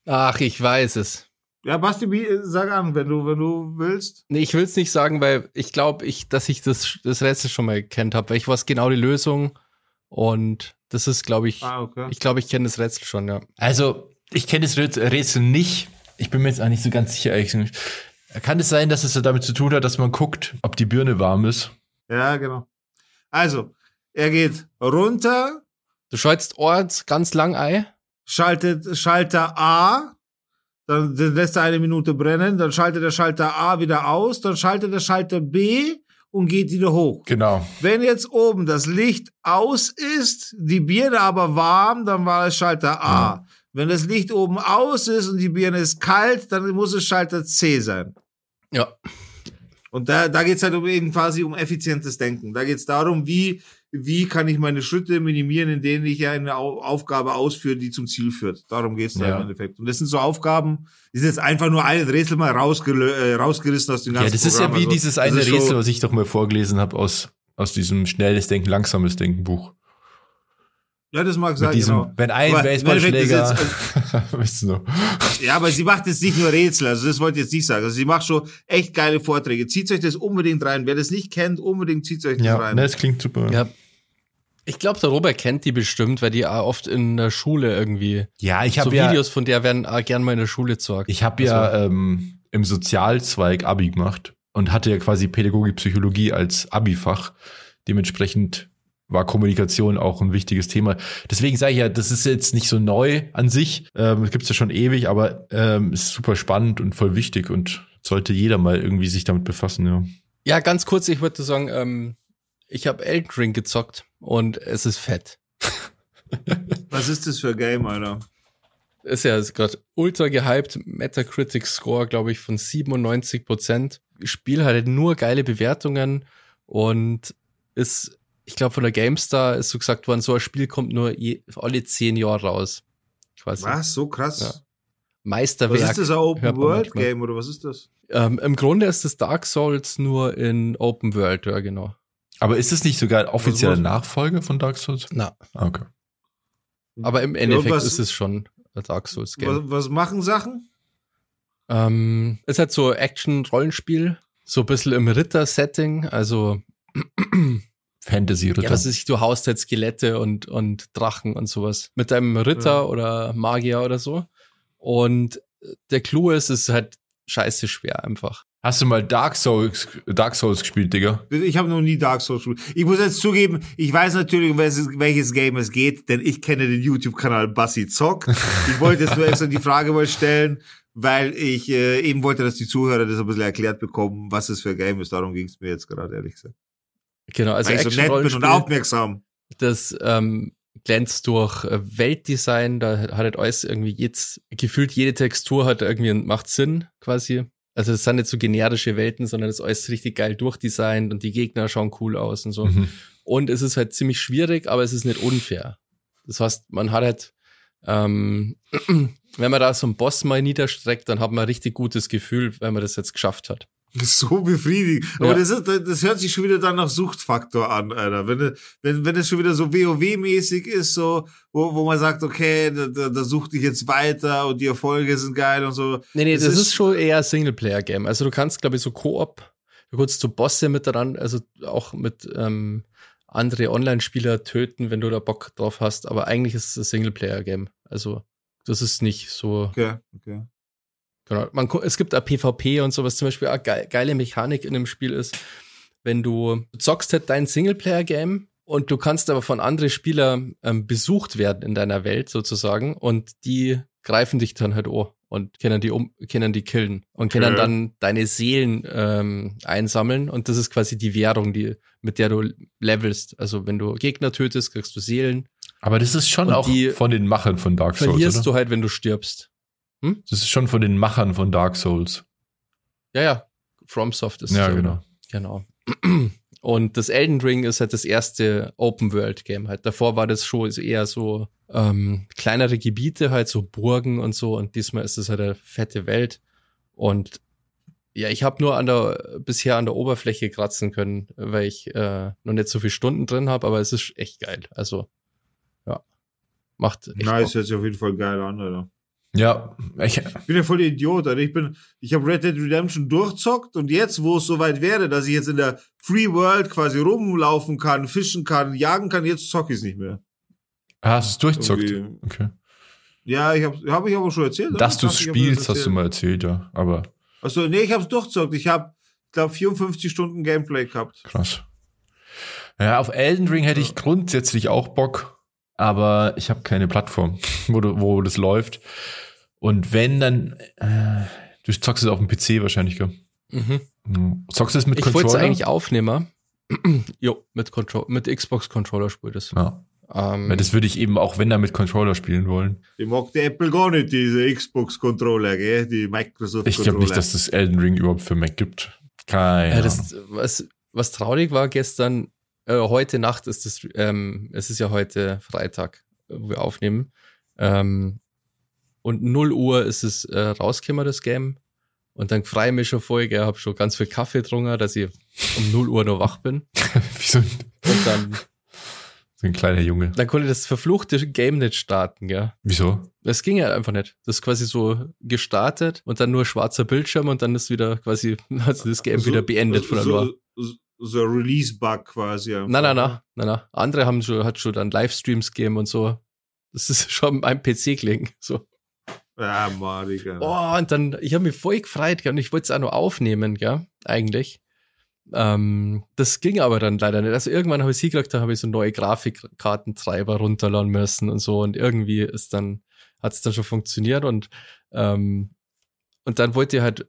Ach, ich weiß es. Ja, Basti, wie- sag an, wenn du, wenn du willst. Nee, ich will es nicht sagen, weil ich glaube, ich, dass ich das, das Rätsel schon mal gekannt habe, weil ich weiß genau die Lösung und das ist, glaube ich, Ah, okay. ich glaube, ich kenne das Rätsel schon, ja. Also, ich kenne das Rätsel- nicht. Ich bin mir jetzt auch nicht so ganz sicher. Kann es sein, dass es damit zu tun hat, dass man guckt, ob die Birne warm ist? Ja, genau. Also, er geht runter, Du schaltest Ort ganz lang ein. schaltet Schalter A, dann lässt er eine Minute brennen, dann schaltet der Schalter A wieder aus, dann schaltet der Schalter B und geht wieder hoch. Genau. Wenn jetzt oben das Licht aus ist, die Birne aber warm, dann war es Schalter A. Wenn das Licht oben aus ist und die Birne ist kalt, dann muss es Schalter C sein. Ja. Und da, da geht's halt um eben quasi um effizientes Denken. Da geht's darum, wie, wie kann ich meine Schritte minimieren, in denen ich eine Au Aufgabe ausführe, die zum Ziel führt. Darum geht's da Ja. im Endeffekt. Und das sind so Aufgaben, die sind jetzt einfach nur ein Rätsel mal äh, rausgerissen aus dem ganzen Ja, das ist ja Programm. wie Also, dieses eine Rätsel, was ich doch mal vorgelesen habe aus, aus diesem schnelles Denken, langsames Denken Buch. Ja, das mag sein, diesem, genau. wenn ein Aber Baseballschläger, jetzt- noch. Ja, aber sie macht jetzt nicht nur Rätsel, also das wollte ich jetzt nicht sagen. Also sie macht schon echt geile Vorträge. Zieht euch das unbedingt rein. Wer das nicht kennt, unbedingt zieht euch das Ja, rein. ne, das klingt super. Ja. Ich glaube, der Robert kennt die bestimmt, weil die oft in der Schule irgendwie Ja, ich so habe ja, Videos von der werden auch gern mal in der Schule gezeigt. ich habe Also- ja ähm, im Sozialzweig Abi gemacht und hatte ja quasi Pädagogik, Psychologie als Abi-Fach. Dementsprechend war Kommunikation auch ein wichtiges Thema. Deswegen sage ich ja, das ist jetzt nicht so neu an sich. Ähm, das gibt's ja schon ewig, aber ähm, ist super spannend und voll wichtig und sollte jeder mal irgendwie sich damit befassen, ja. Ja, ganz kurz, ich würde sagen, ähm, ich habe Elden Ring gezockt und es ist fett. Was ist das für ein Game, Alter? Ist ja gerade ultra gehypt, Metacritic Score, glaube ich, von 97 Prozent. Spiel hat nur geile Bewertungen und ist, ich glaube, von der GameStar ist so gesagt worden, so ein Spiel kommt nur je, alle zehn Jahre raus. Quasi. Was? So krass? Ja. Was Meisterwerk. ist das, ein. Open-World-Game oder was ist das? Ähm, Im Grunde ist das Dark Souls nur in Open World, ja, genau. Aber ist es nicht sogar offizieller was- Nachfolger von Dark Souls? Na, Ah, okay. aber im Endeffekt was- ist es schon ein Dark Souls Game. Was, was machen Sachen? Ähm, ist halt so Action-Rollenspiel, so ein bisschen im Ritter-Setting, also Fantasy-Ritter. ja, was ist, du haust halt Skelette und, und Drachen und sowas mit deinem Ritter Ja. oder Magier oder so. Und der Clou ist, es ist halt scheiße schwer einfach. Hast du mal Dark Souls, Dark Souls gespielt, Digga? Ich habe noch nie Dark Souls gespielt. Ich muss jetzt zugeben, ich weiß natürlich, um welches, welches Game es geht, denn ich kenne den YouTube-Kanal Bassi Zock. Ich wollte jetzt nur extra die Frage mal stellen, weil ich äh, eben wollte, dass die Zuhörer das ein bisschen erklärt bekommen, was es für ein Game ist. Darum ging es mir jetzt gerade, ehrlich gesagt. Genau, also weil ich so nett bin und aufmerksam. das ähm, glänzt durch äh, Weltdesign, da hat halt alles irgendwie jetzt, gefühlt jede Textur hat irgendwie, macht Sinn quasi. Also es sind nicht so generische Welten, sondern das ist alles richtig geil durchdesignt und die Gegner schauen cool aus und so. Mhm. Und es ist halt ziemlich schwierig, aber es ist nicht unfair. Das heißt, man hat halt, ähm, wenn man da so einen Boss mal niederstreckt, dann hat man ein richtig gutes Gefühl, wenn man das jetzt geschafft hat. So befriedigend. Aber ja. das, ist, das hört sich schon wieder dann nach Suchtfaktor an, Alter. Wenn, wenn, wenn es schon wieder so WoW-mäßig ist, so, wo, wo man sagt, okay, da, da, da sucht ich jetzt weiter und die Erfolge sind geil und so. Nee, nee, das, das ist, ist, schon eher Singleplayer-Game. Also du kannst, glaube ich, so Koop, du kannst so Bosse mit dran, also auch mit ähm, andere Online-Spieler töten, wenn du da Bock drauf hast. Aber eigentlich ist es ein Singleplayer-Game. Also das ist nicht so. Okay, okay. Genau. Man, es gibt auch PvP und sowas. Zum Beispiel eine geile Mechanik in dem Spiel ist, wenn du, zockst halt dein Singleplayer-Game und du kannst aber von anderen Spielern ähm, besucht werden in deiner Welt sozusagen und die greifen dich dann halt an und können die um, können die killen und können ja. dann deine Seelen ähm, einsammeln und das ist quasi die Währung, die mit der du levelst. Also wenn du Gegner tötest, kriegst du Seelen. Aber das ist schon auch von den Machern von Dark Souls. Verlierst oder? du halt, wenn du stirbst. Hm? Das ist schon von den Machern von Dark Souls. Ja, ja. FromSoft ist Ja, so, genau. Genau. Und das Elden Ring ist halt das erste Open World Game halt. Davor war das schon eher so ähm, kleinere Gebiete, halt so Burgen und so. Und diesmal ist es halt eine fette Welt. Und ja, ich habe nur an der bisher an der Oberfläche kratzen können, weil ich äh, noch nicht so viele Stunden drin habe, aber es ist echt geil. Also ja, macht echt Nice, hört sich auf jeden Fall geil an, Alter. Ja, ich, ich bin ja voll der Idiot, Alter. Ich bin, ich habe Red Dead Redemption durchzockt und jetzt, wo es soweit wäre, dass ich jetzt in der Free World quasi rumlaufen kann, fischen kann, jagen kann, jetzt zocke ich es nicht mehr. Ah, hast du es durchzockt? Okay. Ja, ich habe hab ich aber schon erzählt. Dass du es spielst, hast du mal erzählt, ja. Aber. Achso, nee, ich habe es durchzockt. Ich habe, glaube 54 Stunden Gameplay gehabt. Krass. Ja, auf Elden Ring hätte ich grundsätzlich auch Bock, aber ich habe keine Plattform, wo, wo das läuft. Und wenn, dann, äh, du zockst es auf dem PC wahrscheinlich, gell? Mhm. Zockst du es mit ich Controller? Ich wollte es eigentlich aufnehmen. jo, mit, Contro mit Xbox Controller spielt es. Ja. Um, ja, das würde ich eben auch, wenn da mit Controller spielen wollen. Ich mag die Apple gar nicht, diese Xbox-Controller, gell? Die Microsoft-Controller. Ich glaube nicht, dass es Elden Ring überhaupt für Mac gibt. Keine ja, das, was, was traurig war gestern, äh, heute Nacht ist es, ähm, es ist ja heute Freitag, wo wir aufnehmen. Ähm, und 0 Uhr ist es äh, rausgekommen, das Game. Und dann freue ich mich schon voll, ich habe schon ganz viel Kaffee getrunken, dass ich um 0 Uhr noch wach bin. Wie so ein, und dann, so ein kleiner Junge. Dann konnte ich das verfluchte Game nicht starten, gell. Wieso? Das ging ja einfach nicht. Das ist quasi so gestartet und dann nur schwarzer Bildschirm und dann ist wieder quasi, hat das Game so, wieder beendet von der so, so ein Release-Bug quasi. Einfach. Nein, nein, nein, nein, nein. Andere haben schon, hat schon dann Livestreams gegeben und so. Das ist schon ein PC-Klingen, so. Ja, Marika. Oh, und dann, ich habe mich voll gefreut, gell, und ich wollte es auch noch aufnehmen, gell, eigentlich. Ähm, das ging aber dann leider nicht. Also irgendwann habe ich sie gekriegt, da habe ich so neue Grafikkartentreiber runterladen müssen und so. Und irgendwie ist dann, hat es dann schon funktioniert und, ähm, und dann wollte ich halt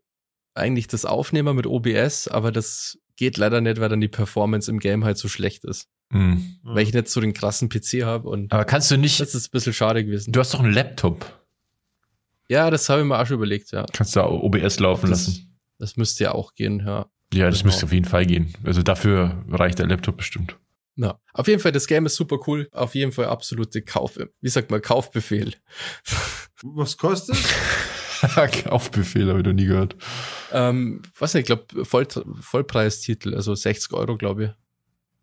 eigentlich das aufnehmen mit OBS, aber das geht leider nicht, weil dann die Performance im Game halt so schlecht ist. Mhm. Weil ich nicht so den krassen PC habe und. Aber kannst du nicht. Das ist ein bisschen schade gewesen. Du hast doch einen Laptop. Ja, das habe ich mir auch schon überlegt, ja. Kannst du OBS laufen das, lassen. Das müsste ja auch gehen, ja. Ja, das genau. müsste auf jeden Fall gehen. Also dafür reicht der Laptop bestimmt. Ja, auf jeden Fall, das Game ist super cool. Auf jeden Fall absolute Kauf, wie sagt man, Kaufbefehl. Was kostet? Kaufbefehl, habe ich noch nie gehört. Ähm, was nicht, ich glaube, Voll, Vollpreistitel, also 60 Euro, glaube ich.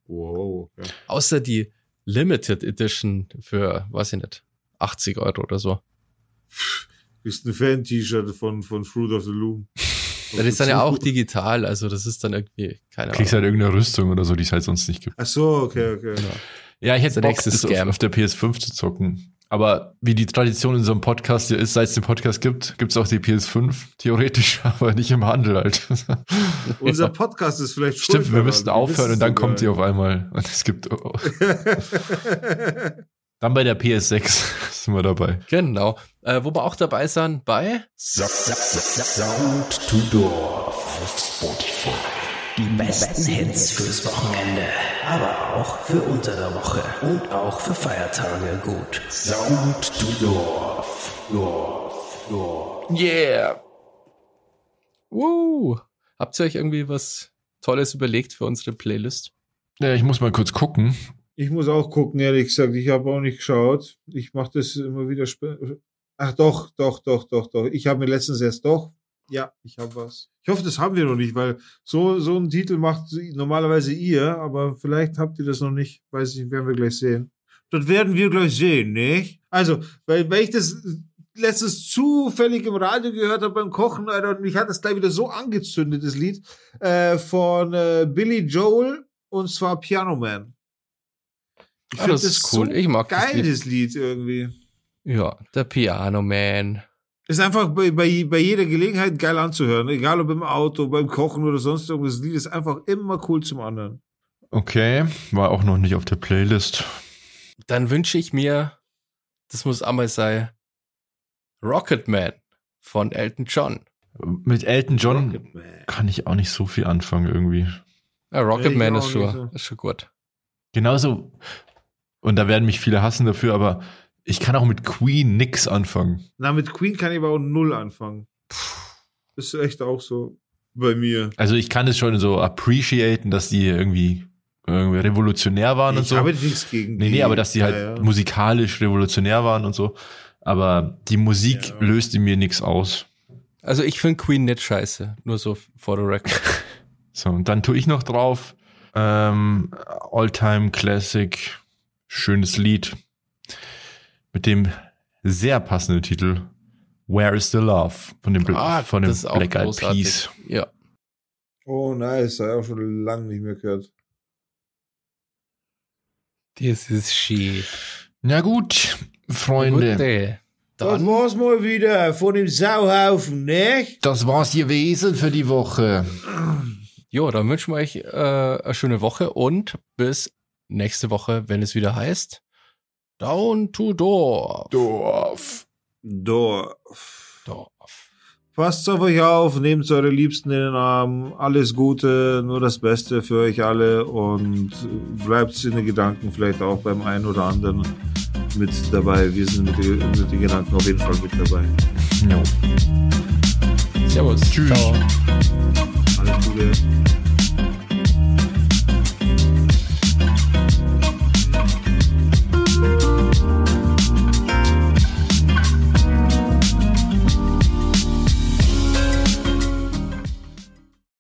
Wow. Okay. Außer die Limited Edition für, weiß ich nicht, 80 Euro oder so. Ist ein Fan-T-Shirt von, von Fruit of the Loom. Das ist dann ja auch digital, also das ist dann irgendwie, keine Ahnung. Kriegst halt irgendeine Rüstung oder so, die es halt sonst nicht gibt. Ach so, okay, okay. Genau. Ja, ich hätte Bock, das auf, auf, der PS5 zu zocken. Aber wie die Tradition in so einem Podcast hier ist, seit es den Podcast gibt, gibt es auch die PS5, theoretisch, aber nicht im Handel halt. Unser Podcast ist vielleicht Stimmt, wir müssten aufhören und dann kommt die auf einmal. Und es gibt. Oh. Dann bei der PS6 sind wir dabei. Genau. Äh, wo wir auch dabei sind bei Sound to Dorf auf Spotify. Die besten Hits fürs Wochenende, aber auch für unter der Woche und auch für Feiertage gut. Sound to Dorf. Dorf. Dorf. Yeah. Woo. Habt ihr euch irgendwie was Tolles überlegt für unsere Playlist? Ja, ich muss mal kurz gucken. Ich muss auch gucken, ehrlich gesagt. Ich habe auch nicht geschaut. Ich mache das immer wieder. Ach doch, doch, doch, doch, doch. Ich habe mir letztens erst doch. Ja, ich habe was. Ich hoffe, das haben wir noch nicht, weil so so einen Titel macht normalerweise ihr, aber vielleicht habt ihr das noch nicht. Weiß ich, werden wir gleich sehen. Das werden wir gleich sehen, nicht? Also, weil, weil ich das letztens zufällig im Radio gehört habe beim Kochen, Alter, und mich hat das gleich wieder so angezündet, das Lied, äh, von äh, Billy Joel, und zwar Piano Man. Ich ah, das, das ist cool. So ich mag geil, das Lied. Lied irgendwie. Ja, der Piano Man. Ist einfach bei, bei, bei jeder Gelegenheit geil anzuhören. Egal ob im Auto, beim Kochen oder sonst irgendwas. Das Lied ist einfach immer cool zum anderen. Okay, war auch noch nicht auf der Playlist. Dann wünsche ich mir, das muss einmal sein, Rocketman von Elton John. Mit Elton John kann ich auch nicht so viel anfangen irgendwie. Ja, Rocketman ist schon, so. ist schon gut. Genauso, und da werden mich viele hassen dafür, aber ich kann auch mit Queen nix anfangen. Na, mit Queen kann ich aber auch null anfangen. Ist echt auch so bei mir. Also ich kann es schon so appreciaten, dass die irgendwie, irgendwie revolutionär waren ich und so. Ich habe nichts gegen die. Nee, nee, aber dass die halt ja, ja. musikalisch revolutionär waren und so. Aber die Musik ja. löste mir nichts aus. Also ich finde Queen nicht scheiße, nur so for the record. so, und dann tue ich noch drauf. Ähm, All-Time Classic, schönes Lied mit dem sehr passenden Titel Where is the Love von dem, ah, von dem Black Eyed Peas. Ja. Oh, nice. Habe ich auch schon lange nicht mehr gehört. Das ist schön. Na gut, Freunde. Gute. Das war's mal wieder von dem Sauhaufen, ne? Das war's gewesen für die Woche. Jo, dann wünschen wir euch äh, eine schöne Woche und bis nächste Woche, wenn es wieder heißt Down to Dorf. Dorf. Dorf. Dorf. Passt auf euch auf, nehmt eure Liebsten in den Arm. Alles Gute, nur das Beste für euch alle und bleibt in den Gedanken vielleicht auch beim einen oder anderen mit dabei. Wir sind mit, mit den Gedanken auf jeden Fall mit dabei. Jo. Servus. Tschüss. Ciao. Alles Gute.